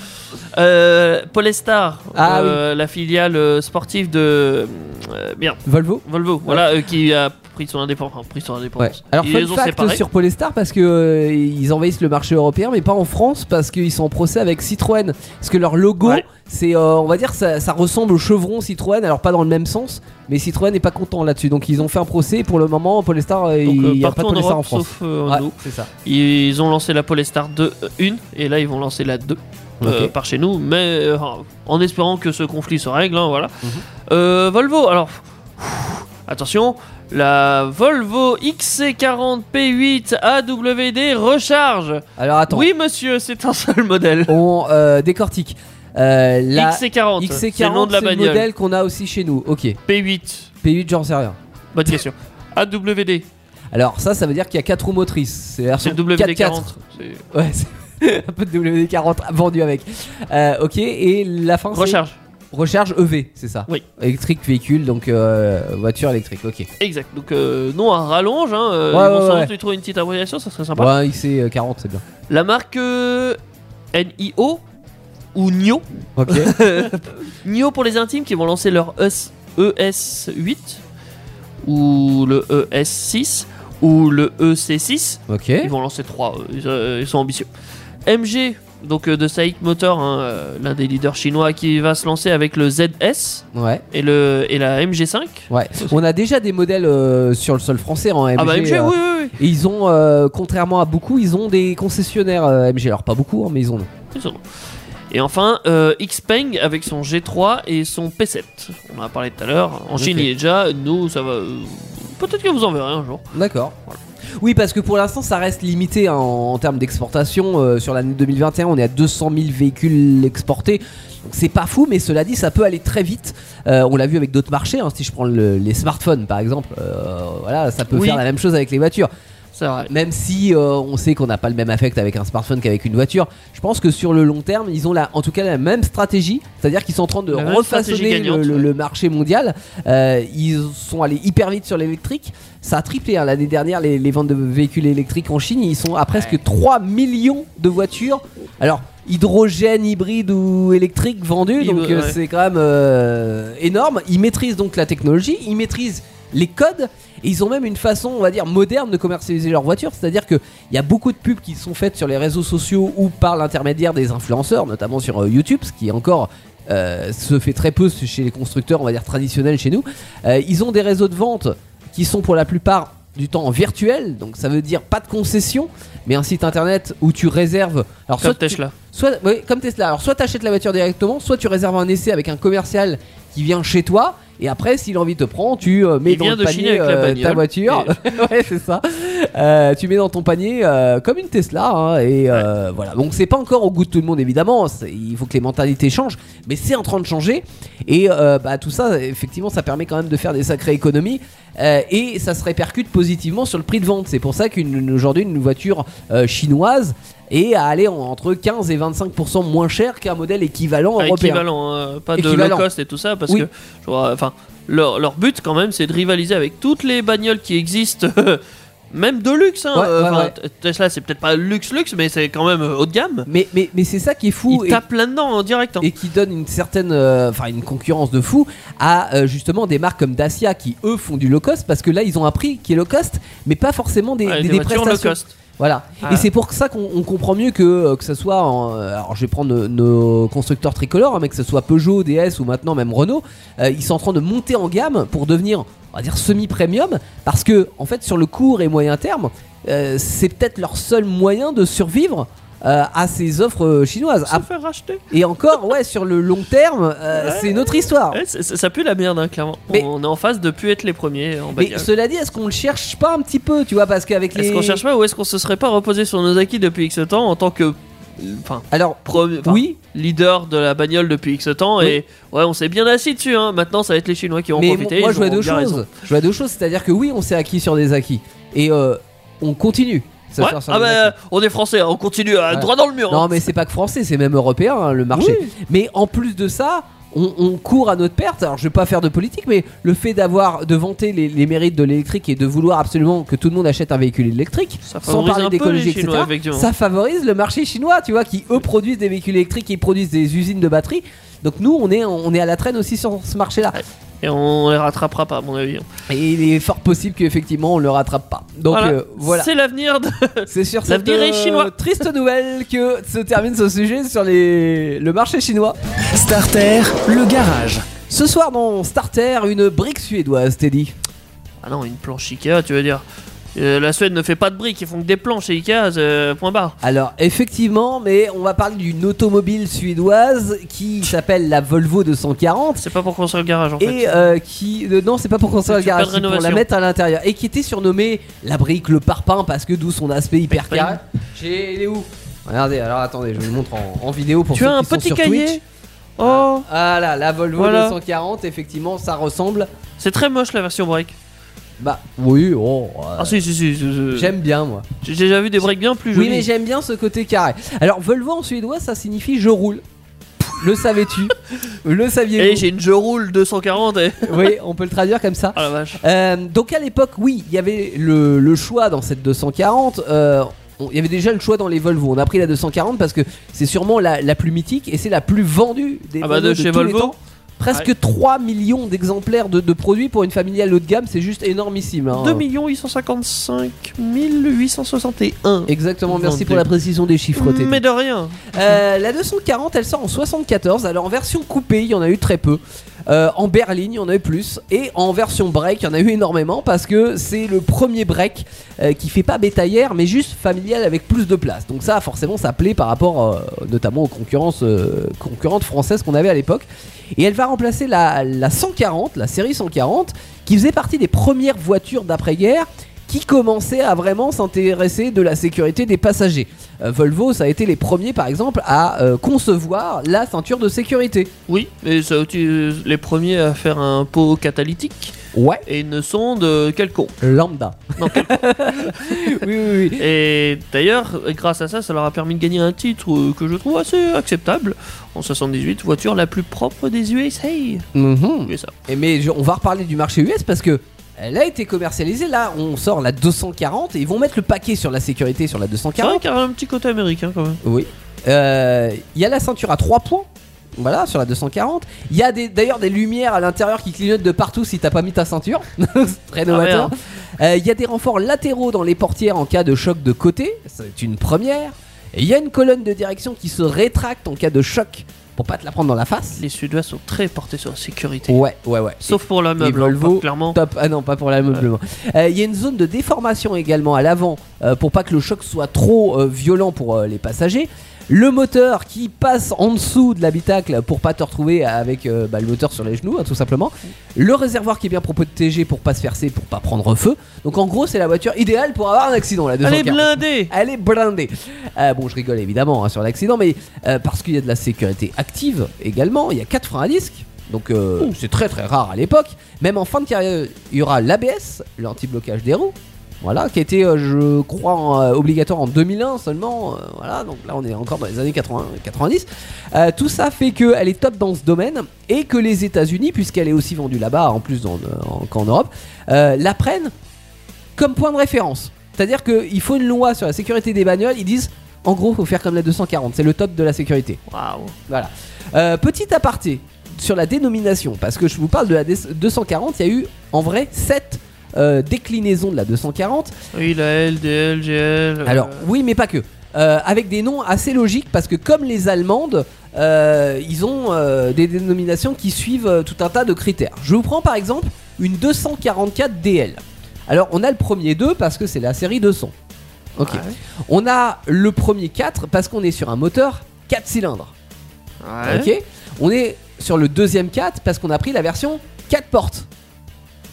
Euh, Polestar, Ah euh, la filiale euh, sportive de euh, merde, Volvo. Volvo, voilà, qui a pris son indépendance. enfin, pris son Ouais. indépendance. Alors Ils fun fact séparés. sur Polestar parce que euh, ils envahissent le marché européen mais pas en France parce qu'ils sont en procès avec Citroën parce que leur logo Ouais. c'est euh, on va dire ça, ça ressemble au chevron Citroën alors pas dans le même sens mais Citroën n'est pas content là-dessus donc ils ont fait un procès et pour le moment Polestar euh, Donc, il euh, n'y a pas partout de en Polestar Europe, en France. sauf euh, en Ouais, nous. c'est ça. Ils ont lancé la Polestar 2 euh, une et là ils vont lancer la 2 euh, par chez nous, mais euh, en espérant que ce conflit se règle, hein, voilà. Mhm. Euh, Volvo, alors pff, attention, la Volvo XC40 P8 AWD recharge. Alors attends, Oui monsieur, c'est un seul modèle. on euh, décortique. Euh, la XC40, c'est le nom XC40 de la le bagnole. modèle qu'on a aussi chez nous. Ok. P8, P8 j'en sais rien. bonne question. AWD, Alors ça ça veut dire qu'il y a 4 roues motrices. C'est la c'est version le WD40. 4x4. c'est- Ouais, c'est un peu de WD-40 vendu avec. Euh, ok, et la fin c'est Recharge, Recharge EV, c'est ça Oui. Électrique véhicule, donc euh, voiture électrique, ok. exact. Donc euh, non à rallonge, hein, euh, Ouais, ils vont ouais, sans ouais. doute lui trouver une petite abréviation, ça serait sympa. Ouais, XC40, c'est bien. La marque euh, NIO ou NIO, Ok. NIO pour les intimes qui vont lancer leur E ES, ES8 ou le ES6 ou le EC6. ok. Ils vont lancer trois, euh, ils, euh, ils sont ambitieux. MG, donc euh, de Saik Motor, hein, euh, l'un des leaders chinois qui va se lancer avec le ZS Ouais, et, le, et la MG5. ouais. On a déjà des modèles euh, sur le sol français en MG. ah bah MG, euh, oui, oui, oui. Et ils ont, euh, contrairement à beaucoup, ils ont des concessionnaires MG. Alors pas beaucoup, hein, mais ils en ont. Ils ont. Et enfin, Xpeng avec son G3 et son P7. On en a parlé tout à l'heure. En Chine, il est déjà. Nous, ça va. Peut-être que vous en verrez un jour. D'accord. Oui, parce que pour l'instant, ça reste limité hein, en, en termes d'exportation. Euh, sur l'année 2021, on est à 200 000 véhicules exportés. Donc c'est pas fou, mais cela dit, ça peut aller très vite. Euh, on l'a vu avec d'autres marchés. hein. Si je prends le- les smartphones, par exemple, euh, voilà, ça peut Oui. faire la même chose avec les voitures. C'est vrai. Même si euh, on sait qu'on n'a pas le même affect avec un smartphone qu'avec une voiture, je pense que sur le long terme, ils ont la, en tout cas la même stratégie, c'est-à-dire qu'ils sont en train de La même refaçonner stratégie le, gagnante, le- ouais. le marché mondial. Euh, ils sont allés hyper vite sur l'électrique. Ça a triplé hein. l'année dernière les, les ventes de véhicules électriques en Chine. Ils sont à presque 3 millions de voitures. Alors hydrogène, hybride ou électrique vendues, donc Hybride, euh, ouais. c'est quand même euh, énorme. Ils maîtrisent donc la technologie, ils maîtrisent les codes Et ils ont même une façon, on va dire, moderne de commercialiser leur voiture. C'est-à-dire qu'il y a beaucoup de pubs qui sont faites sur les réseaux sociaux ou par l'intermédiaire des influenceurs, notamment sur euh, YouTube, ce qui est encore euh, se fait très peu chez les constructeurs, on va dire traditionnels chez nous. Euh, ils ont des réseaux de vente qui sont pour la plupart du temps en virtuel, donc ça veut dire pas de concession, mais un site internet où tu réserves. Alors Comme soit tu- Tesla. soit oui, comme Tesla. Alors soit tu achètes la voiture directement, soit tu réserves un essai avec un commercial qui vient chez toi. Et après, s'il a envie te prendre, tu euh, mets Il dans le de panier euh, ta voiture. ouais, c'est ça. Euh, tu mets dans ton panier comme une Tesla. hein, et euh, voilà. Donc c'est pas encore au goût de tout le monde évidemment. Il faut que les mentalités changent, mais c'est en train de changer. Et bah, tout ça, effectivement, ça permet quand même de faire des sacrées économies. Et ça se répercute positivement sur le prix de vente. C'est pour ça qu'aujourd'hui, une voiture chinoise est à aller en- entre 15 et 25% moins cher qu'un modèle équivalent Ah, européen. équivalent, hein, pas de low cost et tout ça, parce Oui. que enfin, leur, leur but quand même, c'est de rivaliser avec toutes les bagnoles qui existent, même de luxe. Hein. Ouais, euh, ouais, enfin, ouais. T- Tesla, c'est peut-être pas luxe luxe, mais c'est quand même euh, haut de gamme. Mais, mais, mais c'est ça qui est fou. Ils et- tapent là-dedans en direct. hein. et qui donne une certaine, euh, enfin une concurrence de fou à euh, justement des marques comme Dacia qui eux font du low cost parce que là ils ont un prix qui est low cost mais pas forcément des, des- des des voitures low prestations. cost. Voilà. Ah. Et c'est pour ça qu'on on comprend mieux que euh, que ce soit, en, euh, alors je vais prendre nos, nos constructeurs tricolores, hein, mais que ce soit Peugeot, DS ou maintenant même Renault, euh, ils sont en train de monter en gamme pour devenir, on va dire semi-premium, parce que en fait sur le court et moyen terme, euh, c'est peut-être leur seul moyen de survivre. Euh, à ces offres euh, chinoises. Se Ah, faire racheter. et encore, ouais, sur le long terme, euh, Ouais. c'est une autre histoire. Ouais, c'est- c'est- ça pue la merde, hein, clairement. Mais- On est en phase de plus être les premiers en Mais cela dit, est-ce qu'on le cherche pas un petit peu, tu vois, parce qu'avec les. Est-ce qu'on cherche pas ou est-ce qu'on se serait pas reposé sur nos acquis depuis X temps en tant que. Enfin, Alors, premier- enfin, oui, leader de la bagnole depuis X temps Oui. et ouais on s'est bien assis dessus hein. maintenant ça va être les Chinois qui vont mais profiter moi je vois deux choses. Je vois deux choses, c'est-à-dire que oui, on s'est acquis sur des acquis et euh, on continue. Ouais. sur Ah des bah acquis. on est français hein, on continue à Ouais. droit dans le mur Non, hein. mais c'est pas que français, c'est même européen hein, le marché. Mais en plus de ça. On, on court à notre perte. Alors, je vais pas faire de politique, mais le fait d'avoir de vanter les, les mérites de l'électrique et de vouloir absolument que tout le monde achète un véhicule électrique, ça sans favorise parler un peu d'écologie, les etc. Chinois effectivement ça favorise le marché chinois, tu vois, qui eux produisent des véhicules électriques, ils produisent des usines de batteries. Donc nous, on est, on est à la traîne aussi sur ce marché-là. Et on les rattrapera pas à mon avis. Et il est fort possible qu'effectivement on le rattrape pas. Donc voilà, euh, voilà. c'est l'avenir de... c'est sur cette l'avenir est chinois. triste nouvelle que se termine ce sujet sur les... le marché chinois. Starter, le garage. Ce soir dans Starter, une brique suédoise, Teddy. ah non une planche Ikea tu veux dire Euh, la Suède ne fait pas de briques ils font que des planches chez Ikea euh, point barre. Alors effectivement, mais on va parler d'une automobile suédoise qui s'appelle la Volvo 240. c'est pas pour construire le garage en fait. et euh, qui euh, non c'est pas pour construire le garage c'est pour la mettre à l'intérieur. Et qui était surnommée la brique le parpaing parce que d'où son aspect hyper carré. J'ai- il est où? Regardez alors attendez je vous le montre en, en vidéo pour tu ceux as un qui sont petit sur cahier? Twitch. oh. Voilà la Volvo Voilà. 240 effectivement ça ressemble c'est très moche la version break bah oui oh euh, ah si si si, si, si. j'aime bien moi j'ai déjà vu des breaks bien plus oui jolies mais j'aime bien ce côté carré alors Volvo en suédois ça signifie je roule le savais-tu le et saviez-vous j'ai une je roule 240 et... oui on peut le traduire comme ça ah la vache Euh, donc à l'époque, oui, il y avait le, le choix dans cette 240. euh, il y avait déjà le choix dans les Volvo. On a pris la 240 parce que c'est sûrement la, la plus mythique et c'est la plus vendue des Ah bah, de chez tous les Volvo temps. Presque 3 millions d'exemplaires de, de produits pour une familiale haut de gamme, c'est juste énormissime. hein. 2 855 861. Exactement, merci pour la précision des chiffres. Mais de rien. Euh, la 240, elle sort en 74. Alors en version coupée, il y en a eu très peu. Euh, en berline, il y en a eu plus. Et en version break, il y en a eu énormément parce que c'est le premier break euh, qui fait pas bétaillère, mais juste familial avec plus de place. Donc ça, forcément, ça plaît par rapport euh, notamment aux concurrences, euh, concurrentes françaises qu'on avait à l'époque. Et elle va remplacer la, la 140, la série 140, qui faisait partie des premières voitures d'après-guerre qui commençaient à vraiment s'intéresser de la sécurité des passagers. Euh, Volvo, ça a été les premiers, par exemple, à euh, concevoir la ceinture de sécurité. Oui, mais ça utilise les premiers à faire un pot catalytique Ouais. et une sonde euh, quel con. Lambda. Non, quel- oui, oui, oui. Et d'ailleurs, grâce à ça, ça leur a permis de gagner un titre euh, que je trouve assez acceptable. En 78, voiture la plus propre des USA. Mhm. Et ça. Et mais je- on va reparler du marché US parce que elle a été commercialisée. Là, on sort la 240 et ils vont mettre le paquet sur la sécurité sur la C'est vrai 240. qu'il y a un petit côté américain quand même. Oui. Euh, Il y a la ceinture à 3 points Voilà, sur la 240. Il y a des- d'ailleurs des lumières à l'intérieur qui clignotent de partout si t'as pas mis ta ceinture. C'est très novateur. Euh, Il y a des renforts latéraux dans les portières en cas de choc de côté. C'est une première. Et il y a une colonne de direction qui se rétracte en cas de choc pour pas te la prendre dans la face. Les Sud-Ouest sont très portés sur la sécurité. Ouais, ouais, ouais. Sauf pour la meuble, Volvo, clairement. Top. Ah non, pas pour l'ameublement. Euh, Il y a une zone de déformation également à l'avant euh, pour pas que le choc soit trop euh, violent pour euh, les passagers. Le moteur qui passe en dessous de l'habitacle pour pas te retrouver avec euh, bah, le moteur sur les genoux, hein, tout simplement. Le réservoir qui est bien protégé pour pas se verser, pour pas prendre feu. Donc en gros, c'est la voiture idéale pour avoir un accident. La Elle est 240. blindée Elle est blindée. Euh, bon, je rigole évidemment hein, sur l'accident, mais euh, parce qu'il y a de la sécurité active également. Il y a 4 freins à disque. Donc c'est très très rare à l'époque. Même en fin de carrière, il y aura l'ABS, l'anti-blocage des roues. Voilà, qui été, euh, je crois, en, euh, obligatoire en 2001 seulement. euh, voilà, donc là on est encore dans les années 80, 90. Euh, tout ça fait qu'elle est top dans ce domaine et que les États-Unis, puisqu'elle est aussi vendue là-bas, en plus qu'en Europe, la prennent comme point de référence. C'est-à-dire qu'il faut une loi sur la sécurité des bagnoles. Ils disent, en gros, faut faire comme la 240. C'est le top de la sécurité. Waouh Voilà. Euh, petit aparté sur la dénomination, parce que je vous parle de la DS 240, il y a eu en vrai 7 déclinaisons de la 240. Oui, la LDL, GL. euh, Alors, oui, mais pas que. Euh, avec des noms assez logiques, parce que comme les Allemandes, euh, ils ont euh, des dénominations qui suivent euh, tout un tas de critères. Je vous prends par exemple une 244 DL. Alors, on a le premier 2 parce que c'est la série 200. Ok. Ouais. On a le premier 4 parce qu'on est sur un moteur 4 cylindres. Ouais. Ok. On est sur le deuxième 4 parce qu'on a pris la version 4 portes.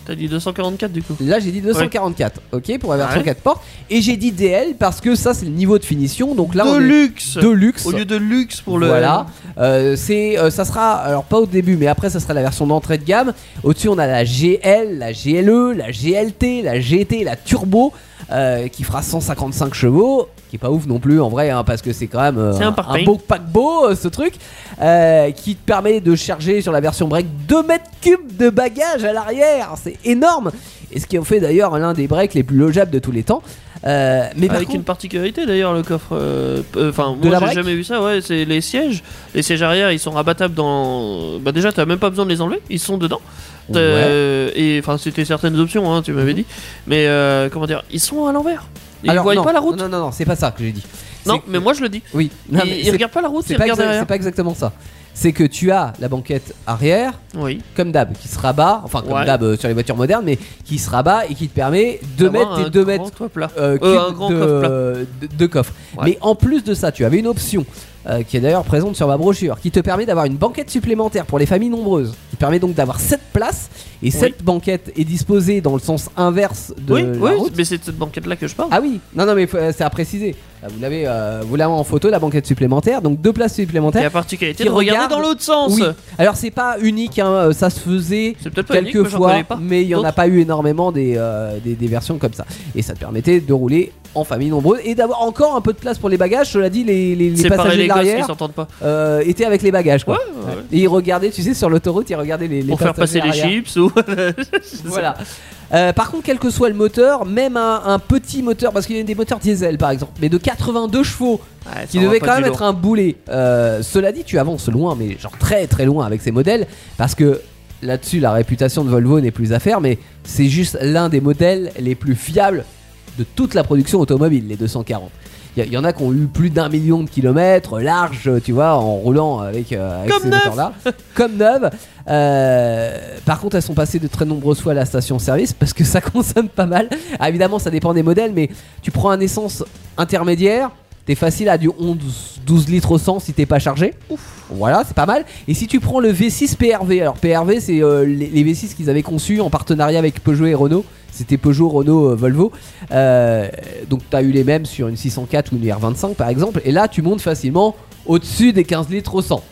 T'as dit 244 du coup. Là j'ai dit 244, ok, pour la version Ouais. 4 portes. Et j'ai dit DL parce que ça c'est le niveau de finition. Donc là de on est luxe de luxe. Au lieu de luxe pour le. Voilà, Euh, c'est, euh, ça sera, alors pas au début, mais après ça sera la version d'entrée de gamme. Au-dessus, on a la GL, la GLE, la GLT, la GT, la Turbo, euh, qui fera 155 chevaux, qui est pas ouf non plus en vrai, hein, parce que c'est quand même euh, un un, parpaing. beau paquebot euh, ce truc, euh, qui te permet de charger sur la version break 2 mètres cubes de bagages à l'arrière, c'est énorme. Et ce qui en fait d'ailleurs l'un des breaks les plus logeables de tous les temps. Euh, mais Avec contre- une particularité d'ailleurs, le coffre. euh, euh, Enfin, De la moi j'ai jamais vu ça, ouais. C'est les sièges. Les sièges arrière, ils sont rabattables dans. Bah, déjà, t'as même pas besoin de les enlever, ils sont dedans. Ouais. Euh, Et enfin, c'était certaines options, hein, tu m'avais dit. Mais euh, comment dire, ils sont à l'envers. Ils Alors, voient non, pas la route. Non, non, non, c'est pas ça que j'ai dit. Non, mais moi je le dis. Oui, non, ils mais ils c'est- regardent pas la route, C'est ils pas, regardent exa- derrière. c'est pas exactement ça. C'est que tu as la banquette arrière, Oui. comme d'hab, qui se rabat, enfin comme Ouais. d'hab euh, sur les voitures modernes, mais qui se rabat et qui te permet de mettre tes 2 grand mètres euh, Euh, cubes un grand de, coffre plat. de- de coffre. Ouais. Mais en plus de ça, tu avais une option euh, qui est d'ailleurs présente sur ma brochure, qui te permet d'avoir une banquette supplémentaire pour les familles nombreuses, qui permet donc d'avoir 7 places, et cette banquette est disposée dans le sens inverse de oui, la oui, route. mais c'est de cette banquette là que je parle. Ah oui, non, non, mais faut- c'est à préciser. Là, Vous l'avez, euh, vous l'avez en photo, la banquette supplémentaire, donc deux places supplémentaires. a la particularité de regarder regarde- dans l'autre sens. Oui. Alors c'est pas unique, hein, euh, ça se faisait unique, quelques mais fois, mais il y en a pas eu énormément des, euh, des, des versions comme ça. Et ça te permettait de rouler en famille nombreuse et d'avoir encore un peu de place pour les bagages. Cela dit, les, les, passagers l'arrière s'entendent pas. euh, étaient avec les bagages. Quoi. Ouais, ouais, ouais. Et ils regardaient, tu sais, sur l'autoroute, ils regardaient les, les Pour faire passer les chips ou. Voilà. Euh, par contre, quel que soit le moteur, même un, un petit moteur, parce qu'il y a des moteurs diesel par exemple, mais de 82 chevaux, Ouais, qui devait quand même être un boulet. Euh, cela dit, tu avances loin, mais genre très très loin avec ces modèles, parce que là-dessus, la réputation de Volvo n'est plus à faire, mais c'est juste l'un des modèles les plus fiables de toute la production automobile, les 240. Il y, y en a qui ont eu plus d'un million de kilomètres, large, tu vois, en roulant avec, euh, avec ces moteurs-là. Comme neuves. Euh, par contre, elles sont passées de très nombreuses fois à la station-service parce que ça consomme pas mal. Ah, évidemment, ça dépend des modèles, mais tu prends un essence intermédiaire, t'es facile à du 11, 12 litres au 100 si t'es pas chargé. Voilà, c'est pas mal. Et si tu prends le V6 PRV, alors PRV, c'est euh, les, les V6 qu'ils avaient conçus en partenariat avec Peugeot et Renault. C'était Peugeot, Renault, euh, Volvo. Euh, donc t'as eu les mêmes sur une 604 ou une R25 par exemple. Et là, tu montes facilement au-dessus des 15 litres au 100.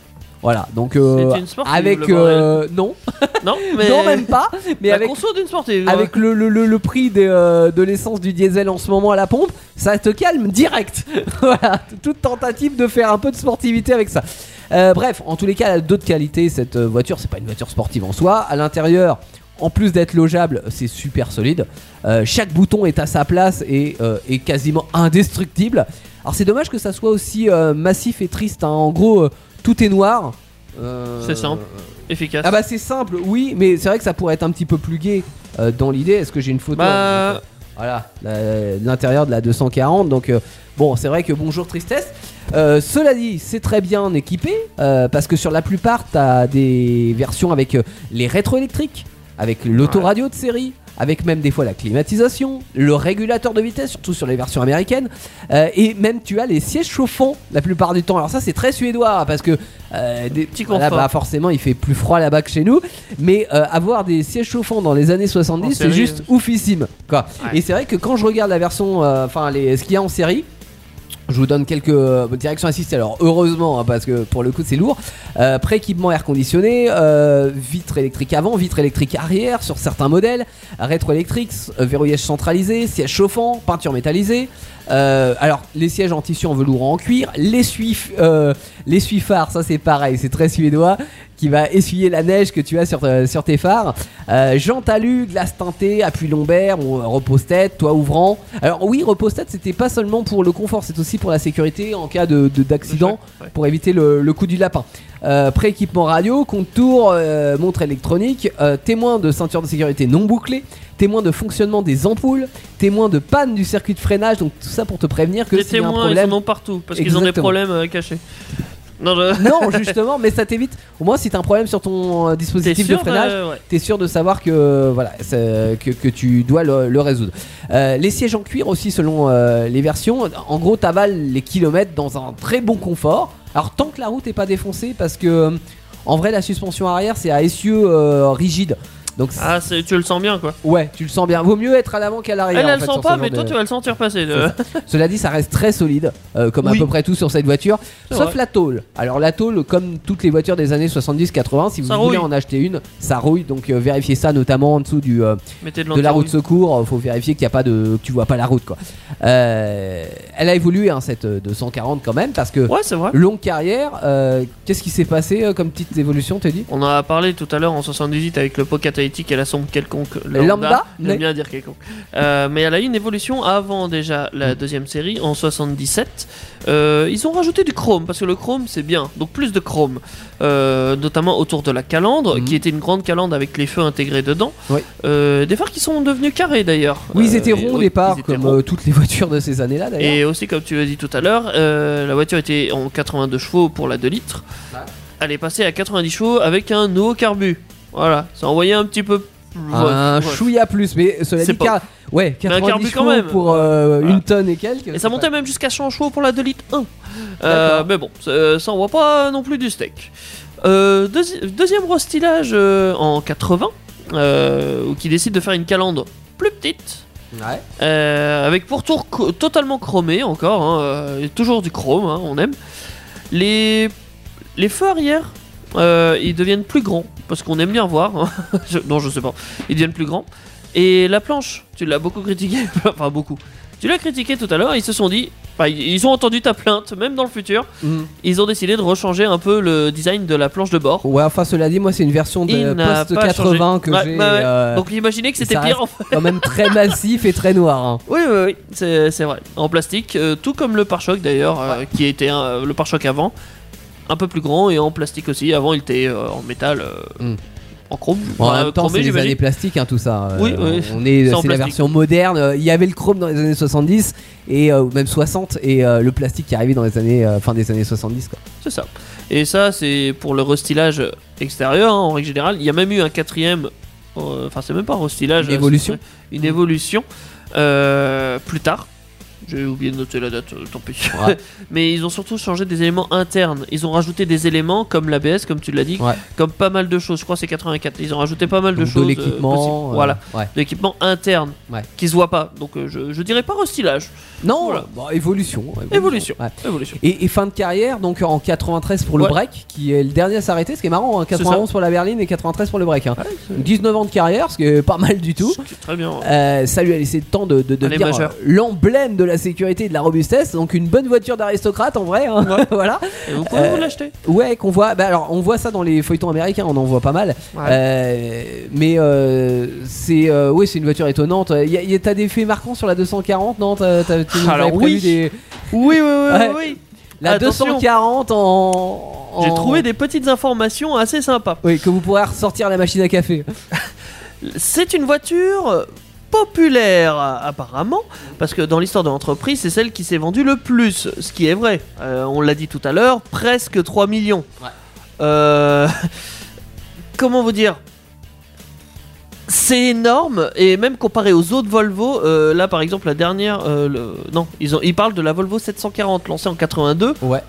Voilà, donc euh, une sportive, avec euh, non, Non, mais. non même pas, mais la avec conso d'une sportive. avec le, le, le- le prix des, euh, de l'essence du diesel en ce moment à la pompe, ça te calme direct. voilà, toute tentative de faire un peu de sportivité avec ça. Bref, en tous les cas, elle a d'autres qualités. Cette voiture, c'est pas une voiture sportive en soi. À l'intérieur, en plus d'être logeable, c'est super solide. Euh, chaque bouton est à sa place et euh, est quasiment indestructible. Alors c'est dommage que ça soit aussi euh, massif et triste. hein. En gros, tout est noir. C'est simple. efficace. Ah bah c'est simple, oui, mais c'est vrai que ça pourrait être un petit peu plus gai euh, dans l'idée. Est-ce que j'ai une photo Bah, Voilà, la- l'intérieur de la 240. Donc euh, bon, c'est vrai que bonjour tristesse. Euh, cela dit, c'est très bien équipé euh, parce que sur la plupart, t'as des versions avec euh, les rétroélectriques, avec l'autoradio de série, avec même des fois la climatisation, le régulateur de vitesse, surtout sur les versions américaines, euh, et même tu as les sièges chauffants la plupart du temps. Alors ça, c'est très suédois parce que euh, des Petit voilà, confort. bah, forcément, il fait plus froid là-bas que chez nous, mais euh, avoir des sièges chauffants dans les années En 70, c'est juste oufissime. Quoi. Ouais. Et c'est vrai que quand je regarde la version, euh, enfin les ce qu'il y a en série. Je vous donne quelques euh, directions assistées. Alors heureusement, hein, parce que pour le coup c'est lourd. Euh, Pré-équipement air conditionné, euh, vitre électrique avant, vitre électrique arrière sur certains modèles, rétroélectrique, verrouillage centralisé, siège chauffant, peinture métallisée. Alors les sièges en tissu en velours ou en cuir, l'essuie euh, l'essuie-phare, ça c'est pareil, c'est très suédois, qui va essuyer la neige que tu as sur, tes phares. Euh, alu, glace teintée, appui lombaire, repose-tête, toit ouvrant. Alors oui, repose-tête, c'était pas seulement pour le confort, c'est aussi pour la sécurité en cas de de- d'accident, Ouais. pour éviter le, le coup du lapin. Euh, Pré-équipement radio, contour, euh, montre électronique, euh, témoin de ceinture de sécurité non bouclée, témoin de fonctionnement des ampoules, témoin de panne du circuit de freinage, donc tout ça pour te prévenir que les s'il y a un témoins, ils problème. en ont partout parce qu'ils ont des Exactement. problèmes euh, cachés. Non, je... Non, justement, mais ça t'évite. Au moins, si t'as un problème sur ton euh, dispositif de freinage, euh, ouais. t'es sûr de savoir que voilà c'est- que, que tu dois le, le résoudre. Euh, les sièges en cuir aussi selon euh, les versions. En gros, t'avales les kilomètres dans un très bon confort. Alors tant que la route est pas défoncée, parce que euh, en vrai la suspension arrière c'est à essieu euh, rigide. Donc Ah, tu le sens bien quoi. ouais, tu le sens bien. Vaut mieux être à l'avant qu'à l'arrière. Elle, en elle fait, sent pas, mais toi, tu vas le sentir passer. de- Cela dit, ça reste très solide, euh, comme Oui. à peu près tout sur cette voiture, sauf vrai. la tôle. Alors la tôle, comme toutes les voitures des années 70-80, si vous Ça voulez rouille. en acheter une, ça rouille. Donc euh, vérifiez ça, notamment en dessous du, euh, de de la roue de secours. faut vérifier qu'il y a pas de, que tu vois pas la route quoi. Elle a évolué hein, cette euh, 240 quand même parce que Ouais, vrai. longue carrière. Qu'est-ce qui s'est passé comme petite évolution, t'as dit On en a parlé tout à l'heure en 78 avec le pot catalytique et la sombre quelconque Le lambda J'aime Ouais. bien dire quelconque. Euh, mais elle a eu une évolution avant déjà la deuxième série en 77. Euh, ils ont rajouté du chrome parce que le chrome c'est bien, donc plus de chrome, Euh, notamment autour de la calandre Mhm. qui était une grande calandre avec les feux intégrés dedans. Des phares qui sont devenus carrés d'ailleurs. Oui, ils étaient ronds au départ, comme ronds. toutes les voitures de ces années-là d'ailleurs. Et aussi, comme tu l'as dit tout à l'heure, la voiture était en 82 chevaux pour la 2 litres. Elle est passée à 90 chevaux avec un nouveau carbu. Voilà, ça envoyait un petit peu. Un Ouais, ouais. chouïa plus, mais cela C'est dit, pas- car- ouais, Mais un 90 carbu quand même. pour euh, Voilà. une tonne et quelques. Et ça montait même jusqu'à 100 chevaux pour la 2 litres 1. Euh, mais bon, ça, envoie pas non plus du steak. Euh, deuxi- deuxième restylage euh, en 80, euh, où qui décide de faire une calandre plus petite. Ouais. Avec pourtour totalement chromé encore, hein, et toujours du chrome, hein, on aime. Les, les feux arrière, euh, ils deviennent plus grands, parce qu'on aime bien voir. hein. Je- non, je sais pas. Ils deviennent plus grands. Et la planche, tu l'as beaucoup critiqué, enfin beaucoup. Tu l'as critiqué tout à l'heure, ils se sont dit, enfin, ils ont entendu ta plainte, même dans le futur, Mhm. ils ont décidé de rechanger un peu le design de la planche de bord. Ouais, enfin, cela dit, moi, c'est une version de post pas 80 changé. que Ouais, j'ai. ouais. euh, Donc imaginez que c'était pire en fait. quand même très massif et très noir. hein. Oui, oui, oui, c'est vrai. En plastique, euh, tout comme le pare-choc d'ailleurs, qui était le pare-choc avant, un peu plus grand et en plastique aussi. Avant, il était euh, en métal, euh, Mm. en chrome. Bon, en même temps, c'est les années plastiques, hein, tout ça. euh, Oui, oui. On est, C'est la version moderne. Il y avait le chrome dans les années 70 et même 60 et le plastique qui est arrivé dans les années fin des années 70. Quoi. C'est ça. Et ça, c'est pour le restylage extérieur, hein, en règle générale. Il y a même eu un quatrième, enfin, c'est même pas un restylage. Une évolution. Une évolution euh, plus tard. J'ai oublié de noter la date, euh, tant pis. Ouais. Mais ils ont surtout changé des éléments internes. Ils ont rajouté des éléments comme l'ABS, comme tu l'as dit, Ouais. comme pas mal de choses. Je crois que c'est 84. Ils ont rajouté pas mal de choses. de euh, l'équipement. possibles. euh, voilà, ouais. de l'équipement interne qui se voit pas. Donc euh, je, je dirais pas restylage. Non, Voilà. bon, évolution. Évolution. Et, et fin de carrière, donc en 93 pour le break, qui est le dernier à s'arrêter, ce qui est marrant, hein, C'est 91 pour la berline et 93 pour le break. hein. Ouais, c'est- Donc 19 ans de carrière, ce qui est pas mal du tout. très bien. Euh, ça lui a laissé le temps de, de devenir euh, l'emblème de la sécurité et de la robustesse. Donc une bonne voiture d'aristocrate en vrai. hein. voilà. Et vous pouvez euh, vous l'acheter. Ouais, qu'on voit. Bah alors, on voit ça dans les feuilletons américains, on en voit pas mal. Ouais. Euh, mais euh, c'est, euh, oui, c'est une voiture étonnante. Y a- y a- T'as des faits marquants sur la 240, non? T'as, t'as- tu nous Alors, oui. des. Oui, oui, oui, oui. La Attention. 240 en. en- J'ai trouvé des petites informations assez sympas. Oui, que vous pourrez ressortir à la machine à café. C'est une voiture populaire apparemment parce que dans l'histoire de l'entreprise c'est celle qui s'est vendue le plus ce qui est vrai Euh, on l'a dit tout à l'heure presque 3 millions Ouais. Euh, comment vous dire? C'est énorme et même comparé aux autres Volvo euh, là par exemple la dernière le- non ils, ont, ils parlent de la Volvo 740 lancée en 82 Ouais.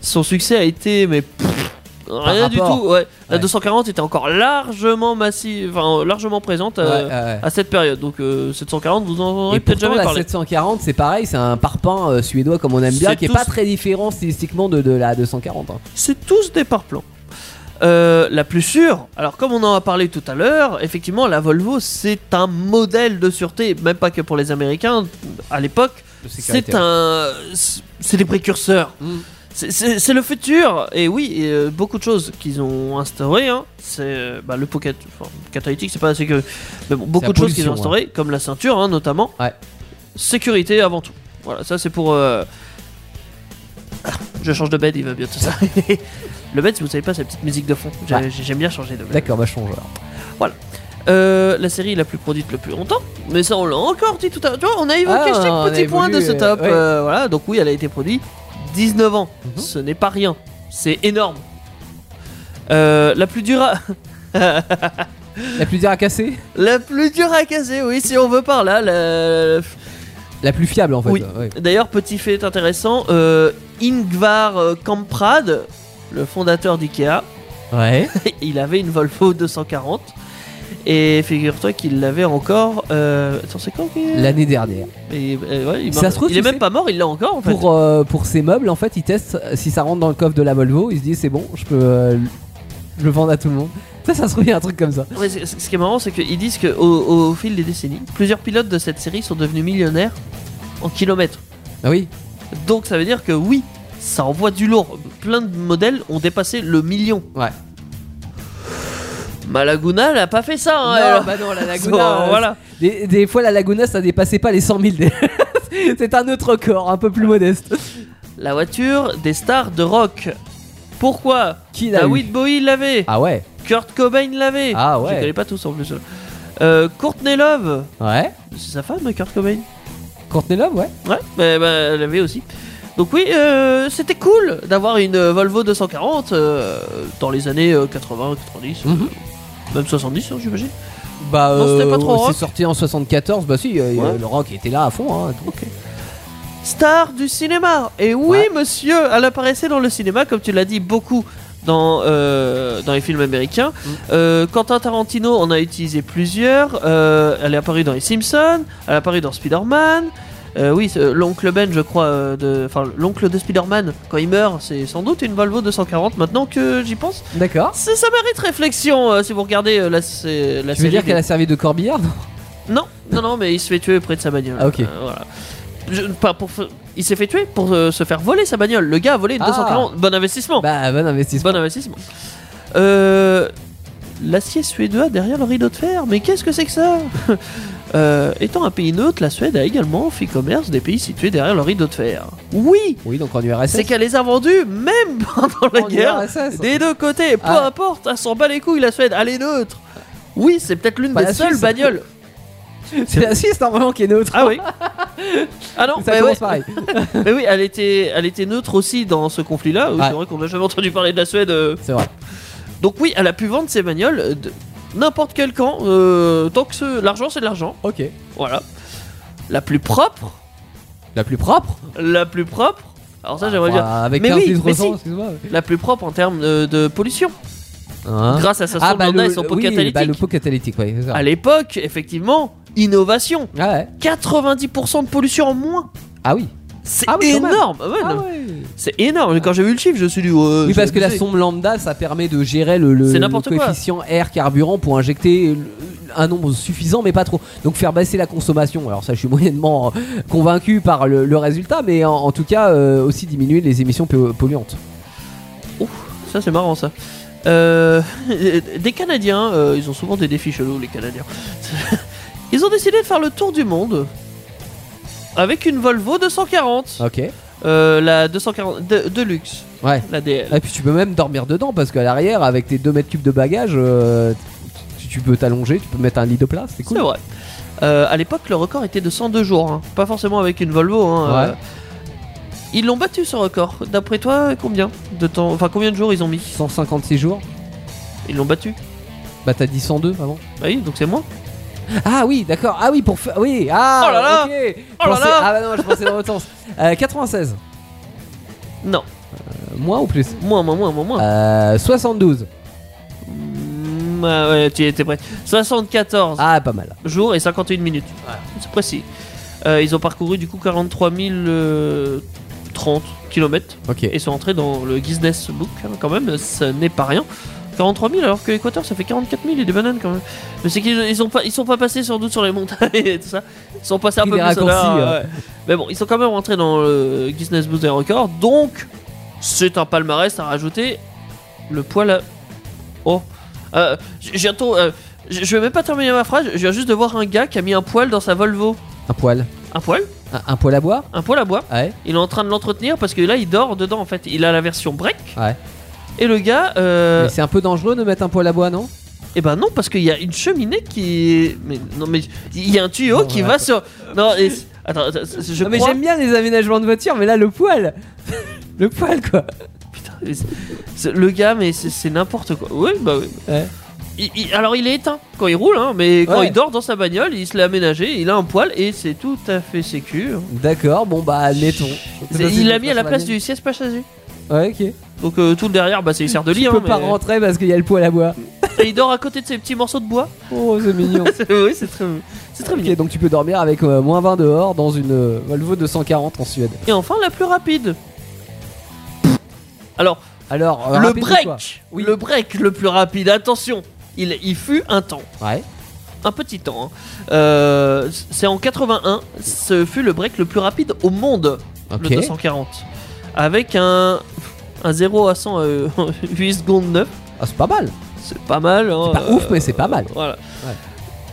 son succès a été mais pff, rien du tout ouais. la Ouais. 240 était encore largement massive enfin largement présente euh, Ouais, à cette période. Donc euh, 740, vous en aurez peut-être jamais la parlé. 740, c'est pareil, c'est un parpaing euh, suédois comme on aime bien, qui est pas très différent stylistiquement de, de la 240. hein. C'est tous des pare-plans. Euh, la plus sûre, alors comme on en a parlé tout à l'heure, effectivement la Volvo c'est un modèle de sûreté, même pas que pour les Américains, à l'époque, c'est un... C'est des précurseurs. Mm. C'est- le futur, et oui, et, euh, beaucoup de choses qu'ils ont instaurées, hein, c'est euh, bah, le pot cat- enfin, catalytique, c'est pas assez que. Mais bon, beaucoup de choses qu'ils ont instaurées, comme la ceinture hein, notamment. Ouais. Sécurité avant tout. Voilà, ça c'est pour. euh, ah, Je change de bed, il va bientôt ça. le bed, si vous savez pas, c'est la petite musique de fond. Ouais. J'aime bien changer de bed. D'accord, bah change alors. Euh, la série la plus produite le plus longtemps, mais ça on l'a encore dit tout à l'heure. Tu vois, on a évoqué Ah, chaque petit point de ce top. ouais. euh, voilà, donc oui, elle a été produite 19 ans. Mhm. Ce n'est pas rien, c'est énorme. Euh, la plus dure à... La plus dure à casser la plus dure à casser, oui, si on veut par là. la- La plus fiable en fait. Oui. ouais. D'ailleurs, petit fait intéressant, euh, Ingvar euh, Kamprad, le fondateur d'IKEA, Ouais. il avait une Volvo 240. Et figure-toi qu'il l'avait encore. Euh... Attends, c'est quand L'année dernière. Et, euh, ouais, il, Ça se trouve, il est même pas mort, il l'a encore en fait. Pour, euh, pour ces meubles, en fait, ils testent euh, si ça rentre dans le coffre de la Volvo. Ils se disent c'est bon, je peux le vendre à tout le monde. Ça, ça se trouve, il y a un truc comme ça. Ouais, ce qui est marrant, c'est qu'ils disent qu'au au fil des décennies, plusieurs pilotes de cette série sont devenus millionnaires en kilomètres. Ah oui. Donc ça veut dire que oui, ça envoie du lourd. Plein de modèles ont dépassé le million. Ouais. Malaguna, elle a pas fait ça. Hein, non, elle. bah non, la So, Laguna. euh, voilà. Des, des fois, la Laguna, ça dépassait pas les 100 000. c'est un autre record, un peu plus modeste. La voiture des stars de rock. Pourquoi? Qui l'a David Bowie l'avait. Ah ouais. Kurt Cobain l'avait. Ah ouais. Je connais pas tous en plus. Euh, Courtney Love. Ouais. C'est sa femme, Kurt Cobain Courtney Love, ouais. Ouais, bah, bah, elle avait aussi. Donc oui, euh, c'était cool d'avoir une Volvo 240 euh, dans les années euh, 80, 90, euh, Mhm. Même 70, hein, j'imagine. Bah, Non, c'était pas trop rock c'est sorti en 74. Bah si, euh, Ouais. le rock était là à fond. Hein, donc. Star du cinéma. Et oui, Ouais. monsieur, elle apparaissait dans le cinéma, comme tu l'as dit, beaucoup dans, euh, dans les films américains. Mm. Euh, Quentin Tarantino en a utilisé plusieurs. Euh, elle est apparue dans Les Simpsons, elle est apparue dans Spider-Man. Euh, oui, euh, l'oncle Ben, je crois, euh, enfin l'oncle de Spider-Man, quand il meurt, c'est sans doute une Volvo 240. Maintenant que j'y pense, D'accord. Ça mérite réflexion si vous regardez la, la Tu veux série. dire qu'elle a servi de corbillard non? Non, non, non, mais il se fait tuer près de sa bagnole. Ah, ok. Voilà. Je- pas pour, il s'est fait tuer pour euh, se faire voler sa bagnole. Le gars a volé une Ah. 240. Bon investissement. Bah, bon investissement. bon investissement. Euh, L'acier suédois derrière le rideau de fer. Mais qu'est-ce que c'est que ça? Euh, Étant un pays neutre, la Suède a également fait commerce des pays situés derrière le rideau de fer. Oui, Oui, donc en URSS. c'est qu'elle les a vendus même pendant la En guerre. URSS. Des deux côtés, peu Ah. importe, elle s'en bat les couilles la Suède, elle est neutre. Oui, c'est peut-être l'une Pas des seules bagnoles. C'est la Suisse normalement qui est neutre. Ah oui. Ah non, Ça mais, ouais. pareil. mais oui, elle était, elle était neutre aussi dans ce conflit-là. Oui, Ouais. C'est vrai qu'on n'a jamais entendu parler de la Suède. euh. C'est vrai. Donc oui, elle a pu vendre ses bagnoles euh, de n'importe quel camp. euh, tant que ce- l'argent, c'est de l'argent. Ok. Voilà. La plus propre, La plus propre la plus propre. Alors ça, j'aimerais Bah, dire. Avec Mais 15 oui, mais si. excuse-moi. La plus propre en termes de, de pollution. Hein Grâce à sa ah, bah, le, et son pot oui, catalytique. bah, le pot catalytique, oui, c'est ça. À l'époque, effectivement, innovation. Ah ouais. 90% de pollution en moins. Ah oui. C'est Ah oui, énorme. Ouais, Ah. C'est énorme. Quand j'ai vu le chiffre, je me suis dit. Oui, parce que la sonde lambda, ça permet de gérer le, le- C'est le n'importe quoi. coefficient air carburant pour injecter un nombre suffisant, mais pas trop. Donc faire baisser la consommation. Alors ça, je suis moyennement euh, convaincu par le, le résultat, mais en, en tout cas euh, aussi diminuer les émissions po- polluantes. Ça, c'est marrant, ça. Euh, des Canadiens, euh, ils ont souvent des défis chelous, les Canadiens. ils ont décidé de faire le tour du monde avec une Volvo 240. Ok. Euh, la 240 de, Deluxe, Ouais. la DL. Et puis tu peux même dormir dedans parce qu'à l'arrière, avec tes 2 mètres cubes de bagages, euh, tu, tu peux t'allonger, tu peux mettre un lit de place, c'est cool. C'est vrai. Euh, à l'époque, le record était de 102 jours, hein. pas forcément avec une Volvo. hein, Ouais. euh. Ils l'ont battu ce record. D'après toi, combien de temps Enfin, combien de jours ils ont mis? 156 jours Ils l'ont battu. Bah t'as dit 102 avant Ah oui, donc c'est moi. Ah oui, d'accord. Ah oui, pour faire. Oui, ah Oh là là ok. Oh là Ah bah non, je pensais dans l'autre sens. Euh, 96. Non, Euh, moins ou plus? Moins, moins, moins, moins, moins. euh, 72. Mm, ah ouais, tu étais prêt. 74 Ah, pas mal. jours et 51 minutes. C'est précis. Euh, ils ont parcouru du coup 43 030 km Ok. et sont entrés dans le Guinness Book hein, quand même, ça n'est pas rien. 43 000 alors que l'Équateur ça fait 44 000 et des bananes quand même. Mais c'est qu'ils ils ont pas, ils sont pas passés sans doute sur les montagnes et tout ça. Ils sont passés un peu plus raccourcis, ouais. Mais bon, ils sont quand même rentrés dans le Guinness Book des records. Donc c'est un palmarès à rajouter. Le poil à... Oh. Euh, j'ai euh, je je vais même pas terminer ma phrase, je viens juste de voir un gars qui a mis un poil dans sa Volvo. Un poil. Un poil Un, un poil à bois Un poil à bois. Ouais. Il est en train de l'entretenir parce que là il dort dedans en fait. Il a la version break. Ouais. Et le gars, euh, Mais c'est un peu dangereux de mettre un poil à bois, non? Eh ben non parce qu'il y a une cheminée qui. Mais non mais il y a un tuyau qui va sur... Non et... Attends, attends, je Non, mais crois... j'aime bien les aménagements de voiture, mais là le poil Le poil quoi Putain, mais c'est- c'est- le gars mais c'est n'importe quoi. Oui bah oui. Ouais. Il- il- alors il est éteint quand il roule, hein, mais quand Ouais. il dort dans sa bagnole, il se l'est aménagé, il a un poil et c'est tout à fait sécu. D'accord, bon bah admettons. Il l'a mis à la place du siège passager. Ouais, ok. Donc euh, tout le derrière, bah, c'est il sert de lit. Tu hein, peux pas rentrer parce qu'il y a le poil à bois. Et il dort à côté de ces petits morceaux de bois. Oh, c'est mignon. oui, c'est très, c'est très mignon. donc tu peux dormir avec euh, moins 20 dehors dans une euh, Volvo 240 en Suède. Et enfin, la plus rapide. Alors, Alors, euh, le break, Oui. le break le plus rapide. Attention, il, il fut un temps, Ouais. un petit temps. hein. Euh, c'est en 81, ce fut le break le plus rapide au monde, Ok. le 240, avec un un 0 à 100 euh, 8 secondes 9. Ah, c'est pas mal. C'est pas mal. hein, C'est pas ouf, mais c'est pas mal. Voilà. Ouais.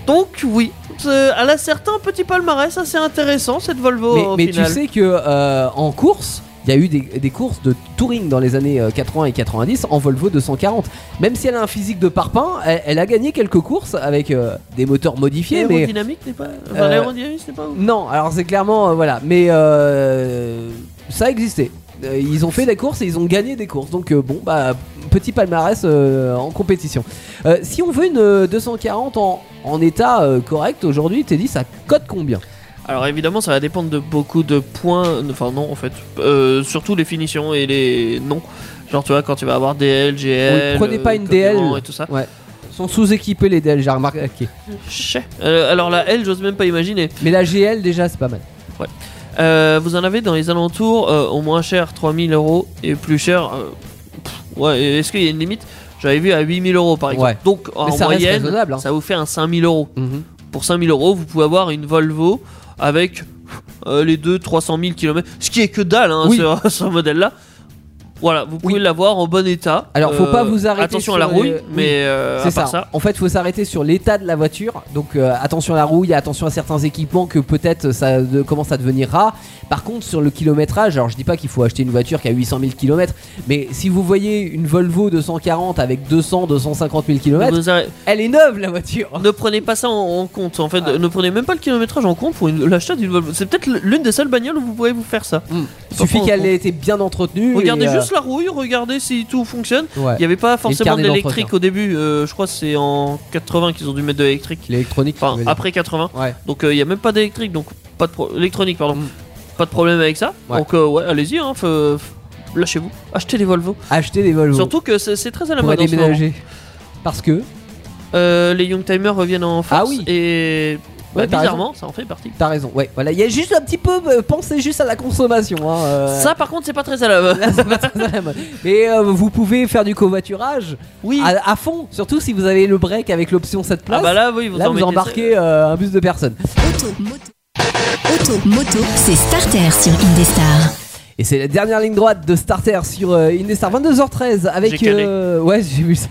Donc oui, elle a certains petits palmarès assez intéressants cette Volvo mais au mais tu sais que euh, en course, il y a eu des, des courses de touring dans les années euh, 80 et 90 en Volvo 240. Même si elle a un physique de parpaing, elle, elle a gagné quelques courses avec euh, des moteurs modifiés. L'aérodynamique n'est pas. Enfin, Euh, l'aérodynamique pas ouf. non, alors c'est clairement euh, voilà, mais euh, ça existait. Euh, Ils ont fait des courses et ils ont gagné des courses. Donc euh, bon, bah petit palmarès euh, en compétition. Si on veut une euh, 240 en, en état correct aujourd'hui, t'es dit ça cote combien? Alors évidemment, ça va dépendre de beaucoup de points. Enfin non, en fait, Euh, surtout les finitions et les noms. Genre tu vois quand tu vas avoir DL, GL. Oui, prenez pas euh, une DL. et tout ça. Ouais. Sont sous-équipés les DL, j'ai remarqué. Euh, alors la L, j'ose même pas imaginer. Mais la GL déjà c'est pas mal. Euh, vous en avez dans les alentours, euh, au moins cher 3000 euros et plus cher. euh, pff, ouais, est-ce qu'il y a une limite? J'avais vu à 8000 euros par exemple. Ouais. Donc en ça moyenne, hein. ça vous fait un 5000 euros. Mhm. Pour 5000 euros, vous pouvez avoir une Volvo avec les deux 300 000 km, ce qui est que dalle hein, Oui. sur ce modèle-là. Voilà, vous pouvez Oui. l'avoir en bon état. Alors, faut Euh, pas vous arrêter Attention sur à la rouille, oui. mais euh, C'est ça. En fait, faut s'arrêter sur l'état de la voiture. Donc, euh, attention à la rouille, attention à certains équipements que peut-être ça de- commence à devenir rare. Par contre, sur le kilométrage, alors je dis pas qu'il faut acheter une voiture qui a 800 000 km, mais si vous voyez une Volvo 240 avec 200, 250 000 km, elle est neuve la voiture. Ne prenez pas ça en, en compte. En fait, Ah. ne prenez même pas le kilométrage en compte pour l'achat d'une Volvo. C'est peut-être l'une des seules bagnoles où vous pouvez vous faire ça. Il suffit qu'elle ait été bien entretenue. Regardez et, euh, juste la rouille, regardez si tout fonctionne. ouais, Il n'y avait pas forcément d'électrique au début. euh, je crois que c'est en 80 qu'ils ont dû mettre de l'électrique. l'électronique. Enfin, après 80. Ouais. Donc euh, il n'y a même pas d'électrique, donc pas de pro- électronique, pardon. Mm. Pas de problème avec ça. Ouais. Donc euh, ouais, allez-y, hein, lâchez-vous, achetez les Volvo. Acheter des Volvo Surtout que c'est très à la mode déménager. Parce que, les Youngtimers reviennent en force Ah oui. et Ouais, t'as bizarrement, ça en fait partie. t'as raison. Ouais, voilà, il y a juste un petit peu. euh, pensez juste à la consommation. Hein, euh, Ça par contre, c'est pas très à la mode. Mais euh, vous pouvez faire du covoiturage Oui. à, à fond, surtout si vous avez le break avec l'option 7 places. Ah bah là, oui, vous là, en vous embarquez euh, un bus de personnes. Auto, moto. Auto, moto, c'est Starter sur Indestar. Et c'est la dernière ligne droite de Starter sur euh, Indestar 22h13 avec calé. euh, ouais j'ai vu ça.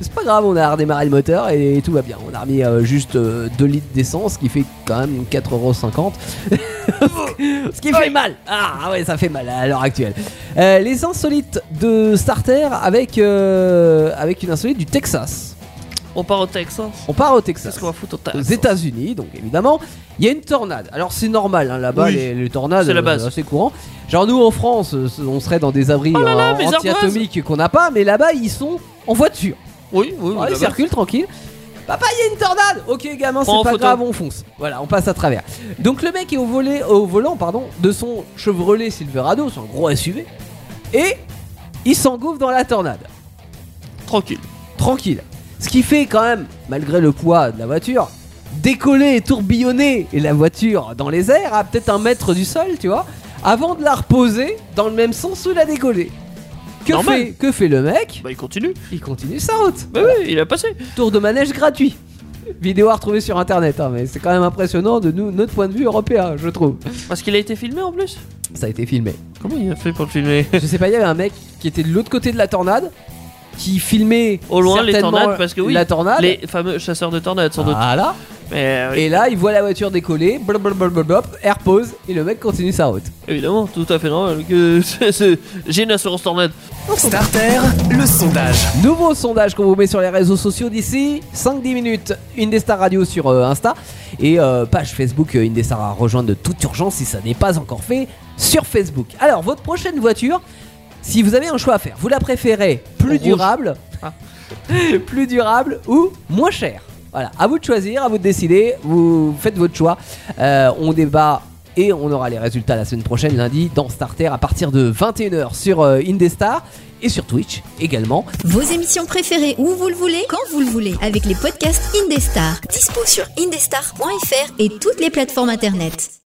c'est pas grave, on a redémarré le moteur et tout va bien. On a remis euh, juste 2 litres d'essence, ce qui fait quand même 4,50€. ce qui fait mal. Ah ouais, ça fait mal à l'heure actuelle. Euh, les insolites de Starter avec euh, avec une insolite du Texas. On part au Texas. On part au C'est Texas ce qu'on va foutre au aux Texas. États-Unis, donc évidemment, il y a une tornade. Alors c'est normal, hein, là-bas, Oui. les, les tornades, C'est la euh, base. assez courant. Genre nous en France, euh, on serait dans des abris Oh là là, euh, anti-atomiques qu'on n'a pas, mais là-bas ils sont en voiture. Oui, oui, oui. Ils circulent tranquille. Papa, il y a une tornade. Ok, gamin, c'est pas photo. grave, on fonce. Voilà, on passe à travers. Donc le mec est au, volet, au volant, pardon, de son Chevrolet Silverado, c'est un gros SUV, et il s'engouffre dans la tornade Tranquille. tranquille. Ce qui fait quand même, malgré le poids de la voiture, décoller et tourbillonner et la voiture dans les airs à peut-être un mètre du sol, tu vois, avant de la reposer dans le même sens où il a décollé. Que Normal. fait, que fait le mec Bah, il continue. Il continue sa route. Bah oui, il a passé. Tour de manège gratuit. Vidéo à retrouver sur internet, hein, mais c'est quand même impressionnant de nous, notre point de vue européen, je trouve. Parce qu'il a été filmé en plus. Ça a été filmé. Comment il a fait pour le filmer? Je sais pas, il y avait un mec qui était de l'autre côté de la tornade, qui filmait Au loin les tornades, parce que oui, la tornade. les fameux chasseurs de tornades sans doute. Voilà. Mais euh, oui, Et là, il voit la voiture décoller, blablabla, air pause, et le mec continue sa route. évidemment, tout à fait normal que j'ai une assurance tornade. Starter, le sondage. Nouveau sondage qu'on vous met sur les réseaux sociaux d'ici 5-10 minutes. Indestar Radio sur euh, Insta et euh, page Facebook euh, Indestar à rejoindre de toute urgence si ça n'est pas encore fait sur Facebook. Alors, votre prochaine voiture, si vous avez un choix à faire, vous la préférez plus Rouge. durable, Ah. plus durable ou moins cher Voilà, à vous de choisir, à vous de décider, vous faites votre choix. Euh, on débat et on aura les résultats la semaine prochaine, lundi, dans Starter à partir de 21h sur euh, Indestar et sur Twitch également. Vos émissions préférées où vous le voulez, quand vous le voulez, avec les podcasts Indestar. Dispo sur indestar.fr et toutes les plateformes internet.